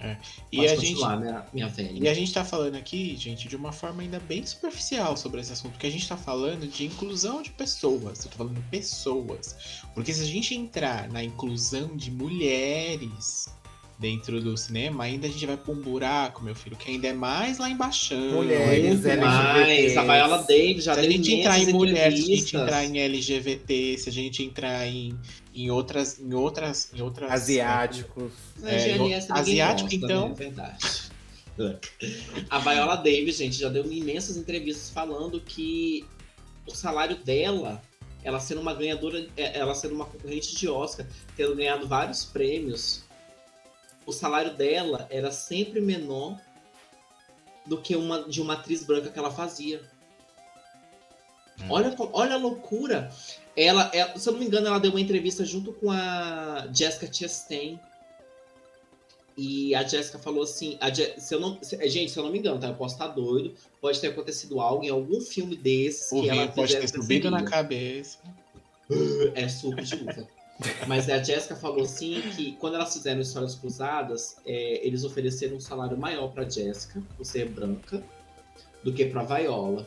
É. E, a gente, minha, minha velha. e a gente tá falando aqui, gente, de uma forma ainda bem superficial sobre esse assunto, porque a gente tá falando de inclusão de pessoas. Eu tô falando pessoas. Porque se a gente entrar na inclusão de mulheres dentro do cinema, ainda a gente vai pra um buraco, meu filho, que ainda é mais lá embaixo. Mulheres, mais. A Viola Davis já Se a gente entrar em mulheres, se a gente entrar em LGBT, se a gente entrar em em outras. Em outras, em outras Asiáticos. É, é, asiático, gosta, então. Né? É verdade. A Viola Davis, gente, já deu imensas entrevistas falando que o salário dela, ela sendo uma ganhadora, é, ela sendo uma concorrente de Oscar, tendo ganhado vários prêmios, o salário dela era sempre menor do que uma de uma atriz branca que ela fazia. Hum. Olha, olha a loucura. Ela, ela, se eu não me engano, ela deu uma entrevista junto com a Jessica Chastain. E a Jessica falou assim: Je se eu não, se, gente, se eu não me engano, tá? Eu posso estar doido. Pode ter acontecido algo em algum filme desses. O que ela pode ter subido na cabeça. É suco de uva. Mas a Jessica falou assim que quando elas fizeram Histórias Cruzadas, é, eles ofereceram um salário maior para Jessica, por ser branca, do que para Viola.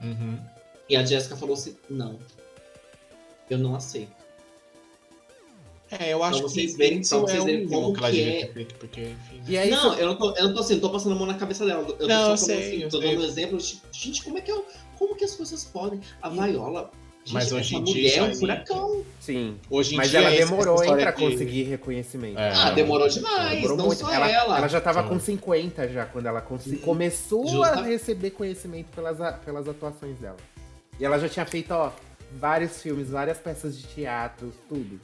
Uhum. E a Jessica falou assim: não. Eu não aceito. É, eu acho Pra vocês que verem- isso pra vocês é verem como que ela que devia é. ter feito, porque, enfim. E aí, não, eu não, tô, eu não tô assim, não tô passando a mão na cabeça dela. Eu tô Não, eu só falando sei, assim, eu tô sei. dando um exemplo. Gente, como é que, eu, como que as coisas podem? A Viola. Gente, Mas hoje em dia mulher é um furacão. sim. Hoje em Mas dia, ela esse- demorou, hein, pra de- conseguir reconhecimento. É. Ah, demorou demais. Demorou não muito. só ela, ela. ela já tava Sim. com 50 já, quando ela começou Justa- a receber conhecimento pelas, pelas atuações dela. E ela já tinha feito, ó, vários filmes, várias peças de teatro, tudo.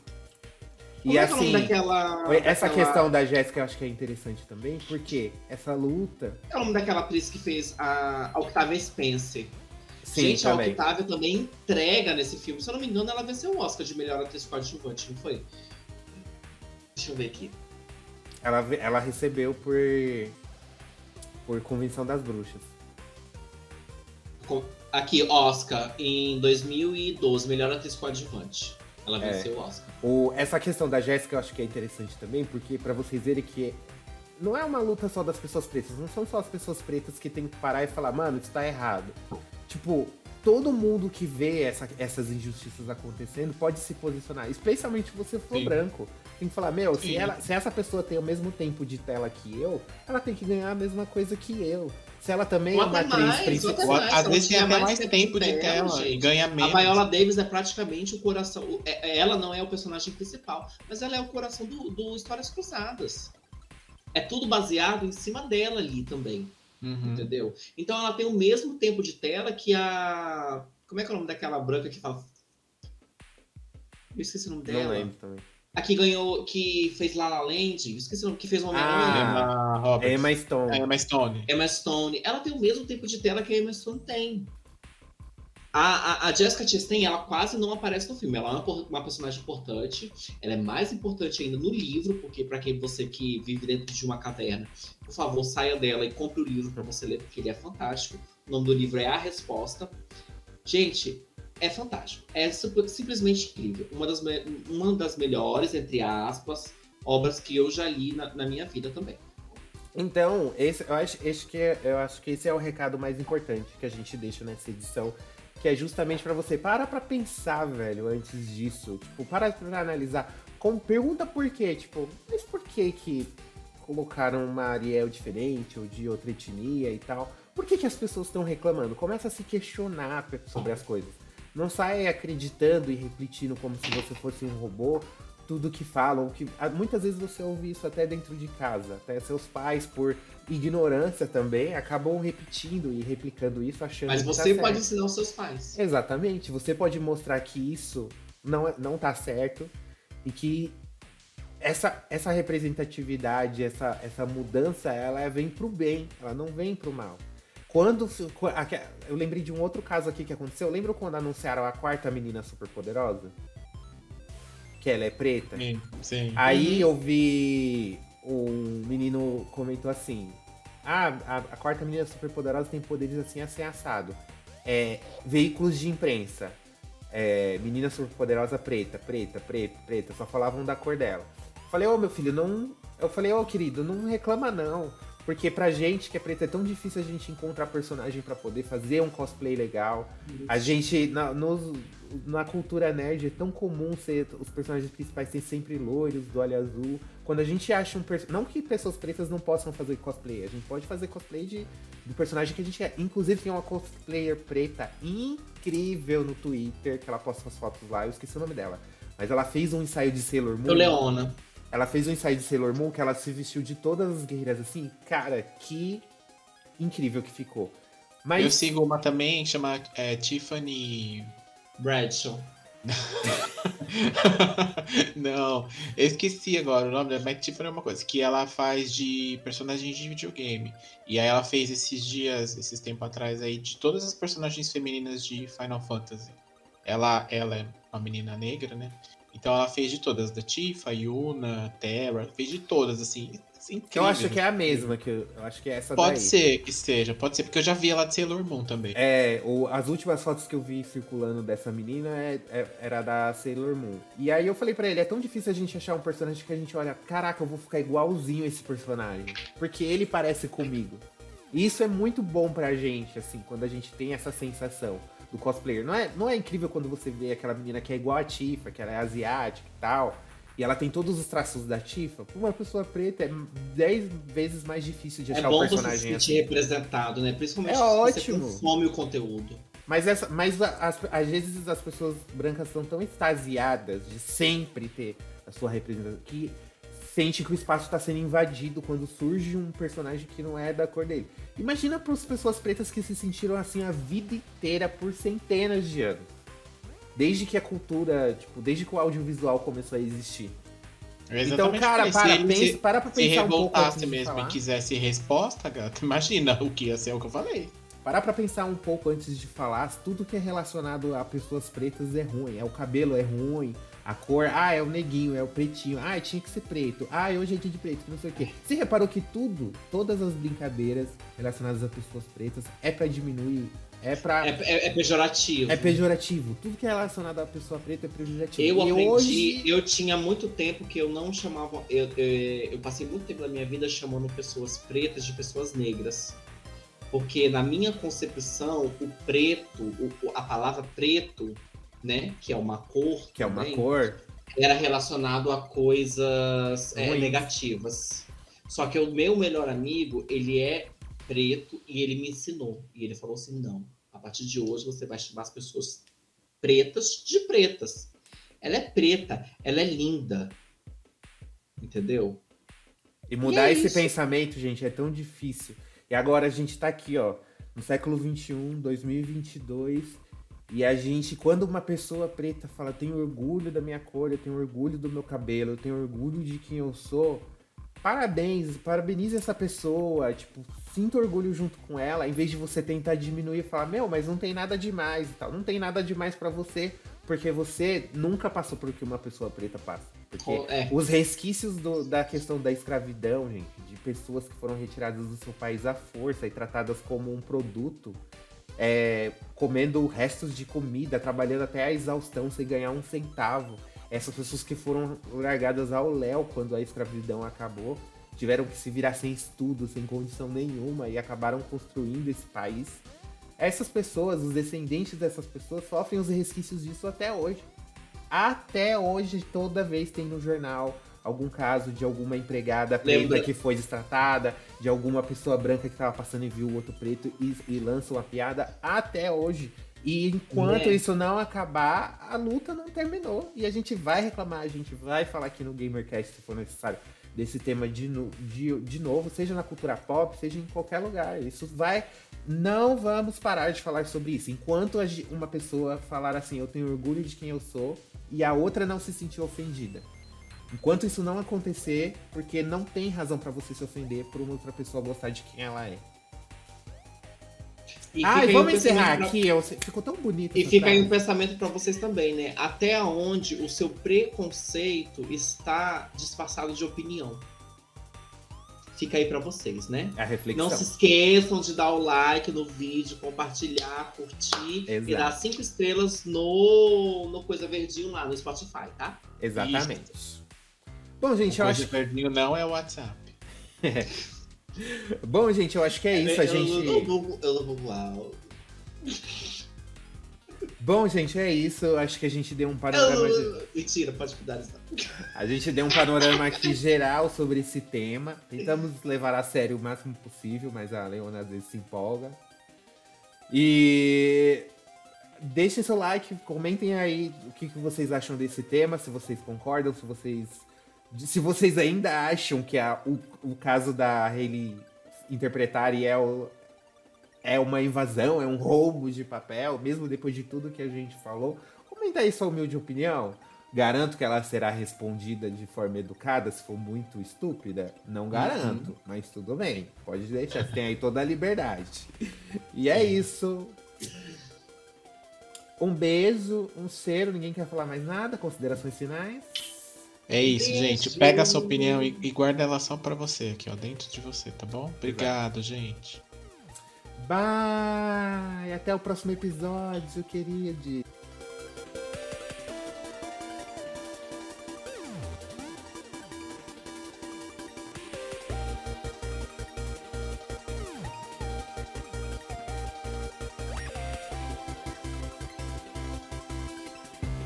Como e é é assim, daquela. essa daquela- questão da Jéssica eu acho que é interessante também, porque essa luta. Qual é o nome daquela atriz que fez a a Octavia Spencer? Sim, Gente, também. a Octavia também entrega nesse filme. Se eu não me engano, ela venceu o Oscar de melhor atriz coadjuvante, não foi? Deixa eu ver aqui. Ela, ela recebeu por. por Convenção das Bruxas. Com- Aqui, Oscar, em 2012, melhor atriz coadjuvante. Ela É. venceu o Oscar. O, essa questão da Jéssica eu acho que é interessante também, porque pra vocês verem que não é uma luta só das pessoas pretas, não são só as pessoas pretas que tem que parar e falar, mano, isso tá errado. Tipo, todo mundo que vê essa- essas injustiças acontecendo pode se posicionar, especialmente se você for Sim. branco. Tem que falar, meu, se, ela, se essa pessoa tem o mesmo tempo de tela que eu, ela tem que ganhar a mesma coisa que eu. Se ela também Ou é uma atriz mais, principal. mais, às vezes tem até mais tempo de tela dela, e gente. ganha A menos. Viola Davis é praticamente o coração. o- é- Ela não é o personagem principal, mas ela é o coração do, do Histórias Cruzadas. É tudo baseado em cima dela ali também, Uhum. entendeu? Então ela tem o mesmo tempo de tela que a. Como é que é o nome daquela branca que fala. Eu esqueci o nome dela. Não lembro também. A que ganhou, que fez La La Land, esqueci o nome, que fez o Homem-Aranha. Ah, Emma. Emma Stone. É, Emma Stone. Emma Stone, ela tem o mesmo tempo de tela que a Emma Stone tem. A, a, a Jessica Chastain, ela quase não aparece no filme. Ela é uma, uma personagem importante. Ela é mais importante ainda no livro, porque para quem você que vive dentro de uma caverna, por favor, saia dela e compre o livro para você ler, porque ele é fantástico. O nome do livro é A Resposta. Gente, é fantástico. É simplesmente incrível. Uma das, uma das melhores, entre aspas, obras que eu já li na, na minha vida também. Então, esse, eu, acho, esse que é- eu acho que esse é o recado mais importante que a gente deixa nessa edição. Que é justamente pra você. Para pra pensar, velho, antes disso. Tipo, para pra analisar. Com, pergunta por quê. Tipo, mas por que que colocaram uma Ariel diferente ou de outra etnia e tal? Por que que as pessoas estão reclamando? Começa a se questionar sobre as coisas. Não sai acreditando e repetindo como se você fosse um robô tudo que falam, que ah, muitas vezes você ouve isso até dentro de casa, até seus pais por ignorância também acabam repetindo e replicando isso achando Mas que tá você pode certo. ensinar os seus pais. Exatamente, você pode mostrar que isso não, é- não tá certo e que essa, essa representatividade, essa, essa mudança, ela vem pro bem, ela não vem pro mal. Quando. Eu lembrei de um outro caso aqui que aconteceu. Lembra quando anunciaram a quarta menina superpoderosa? Que ela é preta? Sim, sim. Aí eu vi um menino comentou assim: Ah, a, a quarta menina superpoderosa tem poderes assim, assim, assado. É, veículos de imprensa. É, menina superpoderosa preta, preta, preta, preta. Só falavam da cor dela. Falei, ô meu filho, não. Eu falei, ô querido, não reclama não. Porque pra gente que é preta é tão difícil a gente encontrar personagem pra poder fazer um cosplay legal. A gente, na, nos- na cultura nerd, é tão comum ser os personagens principais serem sempre loiros, do olho azul. Quando a gente acha um personagem. Não que pessoas pretas não possam fazer cosplay, a gente pode fazer cosplay de, do personagem que a gente é. Inclusive, tem uma cosplayer preta incrível no Twitter, que ela posta as fotos lá, eu esqueci o nome dela. Mas ela fez um ensaio de Sailor Moon. O Leona. Ela fez um ensaio de Sailor Moon que ela se vestiu de todas as guerreiras assim. Cara, que incrível que ficou. Mas Eu sigo uma também, chama é, Tiffany. Bradshaw. Não, eu esqueci agora o nome dela, mas Tiffany é uma coisa, que ela faz de personagens de videogame. E aí ela fez esses dias, esses tempos atrás aí, de todas as personagens femininas de Final Fantasy. Ela, ela é uma menina negra, né? Então ela fez de todas, da Tifa, Yuna, Terra, fez de todas, assim. assim, eu acho incrível. que é a mesma, que eu, eu acho que é essa Pode daí. ser que seja, pode ser, porque eu já vi ela de Sailor Moon também. É, o- as últimas fotos que eu vi circulando dessa menina é- é- era da Sailor Moon. E aí eu falei pra ele, é tão difícil a gente achar um personagem que a gente olha, caraca, eu vou ficar igualzinho a esse personagem. Porque ele parece comigo. E isso é muito bom pra gente, assim, quando a gente tem essa sensação. Do cosplayer. Não é, não é incrível quando você vê aquela menina que é igual a Tifa, que ela é asiática e tal, e ela tem todos os traços da Tifa? Pra uma pessoa preta é 10 vezes mais difícil de É achar o bom você se personagem sentir assim. representado, né? Principalmente É se ótimo. você consome o conteúdo. Mas, essa, mas as- às vezes as pessoas brancas são tão extasiadas de sempre ter a sua representação que sente que o espaço está sendo invadido quando surge um personagem que não é da cor dele. Imagina para as pessoas pretas que se sentiram assim a vida inteira por centenas de anos. Desde que a cultura, tipo, desde que o audiovisual começou a existir. É Então, cara, para, pensa, se, para pra se pensar um pouco revoltasse de mesmo e quisesse resposta, gata, imagina o que ia ser o que eu falei. Parar pra pensar um pouco antes de falar, tudo que é relacionado a pessoas pretas é ruim. É o cabelo é ruim, a cor, ah, é o neguinho, é o pretinho, ah, tinha que ser preto, ah, hoje é dia de preto, não sei o quê. Você reparou que tudo, todas as brincadeiras relacionadas a pessoas pretas é pra diminuir, é pra. É, é- é pejorativo. É pejorativo. Tudo que é relacionado à pessoa preta é pejorativo. Eu E aprendi, hoje- eu tinha muito tempo que eu não chamava. Eu, eu, eu passei muito tempo da minha vida chamando pessoas pretas de pessoas negras. Porque na minha concepção, o preto, o- a palavra preto, né, que é uma cor, Que é uma também, cor. era relacionado a coisas é, negativas. Só que o meu melhor amigo, ele é preto e ele me ensinou. E ele falou assim: não, a partir de hoje você vai chamar as pessoas pretas de pretas. Ela é preta, ela é linda. Entendeu? E mudar E é esse isso. pensamento, gente, é tão difícil. E agora a gente tá aqui, ó, no século XXI, 2022, e a gente, quando uma pessoa preta fala, tenho orgulho da minha cor, eu tenho orgulho do meu cabelo, eu tenho orgulho de quem eu sou, parabéns, parabenize essa pessoa, tipo, sinta orgulho junto com ela, em vez de você tentar diminuir e falar, meu, mas não tem nada demais e tal. Não tem nada demais pra você, porque você nunca passou por o que uma pessoa preta passa. Porque É. os resquícios do- da questão da escravidão, gente, de pessoas que foram retiradas do seu país à força e tratadas como um produto, é, comendo restos de comida, trabalhando até a exaustão sem ganhar um centavo. Essas pessoas que foram largadas ao léu quando a escravidão acabou, tiveram que se virar sem estudo, sem condição nenhuma e acabaram construindo esse país. Essas pessoas, os descendentes dessas pessoas, sofrem os resquícios disso até hoje. Até hoje, toda vez tem no jornal algum caso de alguma empregada preta Lembra- que foi destratada, de alguma pessoa branca que tava passando e viu o outro preto e, e lança uma piada até hoje. E enquanto Né? isso não acabar, a luta não terminou. E a gente vai reclamar, a gente vai falar aqui no GamerCast se for necessário desse tema de, de, de novo, seja na cultura pop, seja em qualquer lugar. Isso vai. Não vamos parar de falar sobre isso. Enquanto uma pessoa falar assim, eu tenho orgulho de quem eu sou, e a outra não se sentir ofendida. Enquanto isso não acontecer, porque não tem razão pra você se ofender por uma outra pessoa gostar de quem ela é. E aí vamos um encerrar pra- aqui. Ficou tão bonito. E fica aí um pensamento pra vocês também, né? Até onde o seu preconceito está disfarçado de opinião. Fica aí pra vocês, né? A reflexão. Não se esqueçam de dar o like no vídeo, compartilhar, curtir Exato. e dar cinco estrelas no, no Coisa Verdinho lá no Spotify, tá? Exatamente. Bom, gente, eu acho. verdinho não é o WhatsApp. Bom, gente, eu acho que é isso. A eu, gente. eu, não vou, eu não vou voar. Bom, gente, é isso. Eu acho que a gente deu um Eu- panorama. de- Mentira, pode cuidar disso. A gente deu um panorama aqui geral sobre esse tema. Tentamos levar a sério o máximo possível, mas a Leona às vezes se empolga. E deixem seu like, comentem aí o que, que vocês acham desse tema, se vocês concordam, se vocês. Se vocês ainda acham que a- o, o caso da Hayley interpretar e é o, é uma invasão, é um roubo de papel, mesmo depois de tudo que a gente falou. Comenta aí sua humilde opinião. Garanto que ela será respondida de forma educada se for muito estúpida? Não garanto, mas tudo bem. Pode deixar, tem aí toda a liberdade. E é isso. Um beijo, um cheiro, ninguém quer falar mais nada, considerações finais. É isso, Beijo. gente. Pega a sua opinião e, e guarda ela só pra você aqui, ó, dentro de você, tá bom? Obrigado, gente. Bye! Até o próximo episódio, queridos.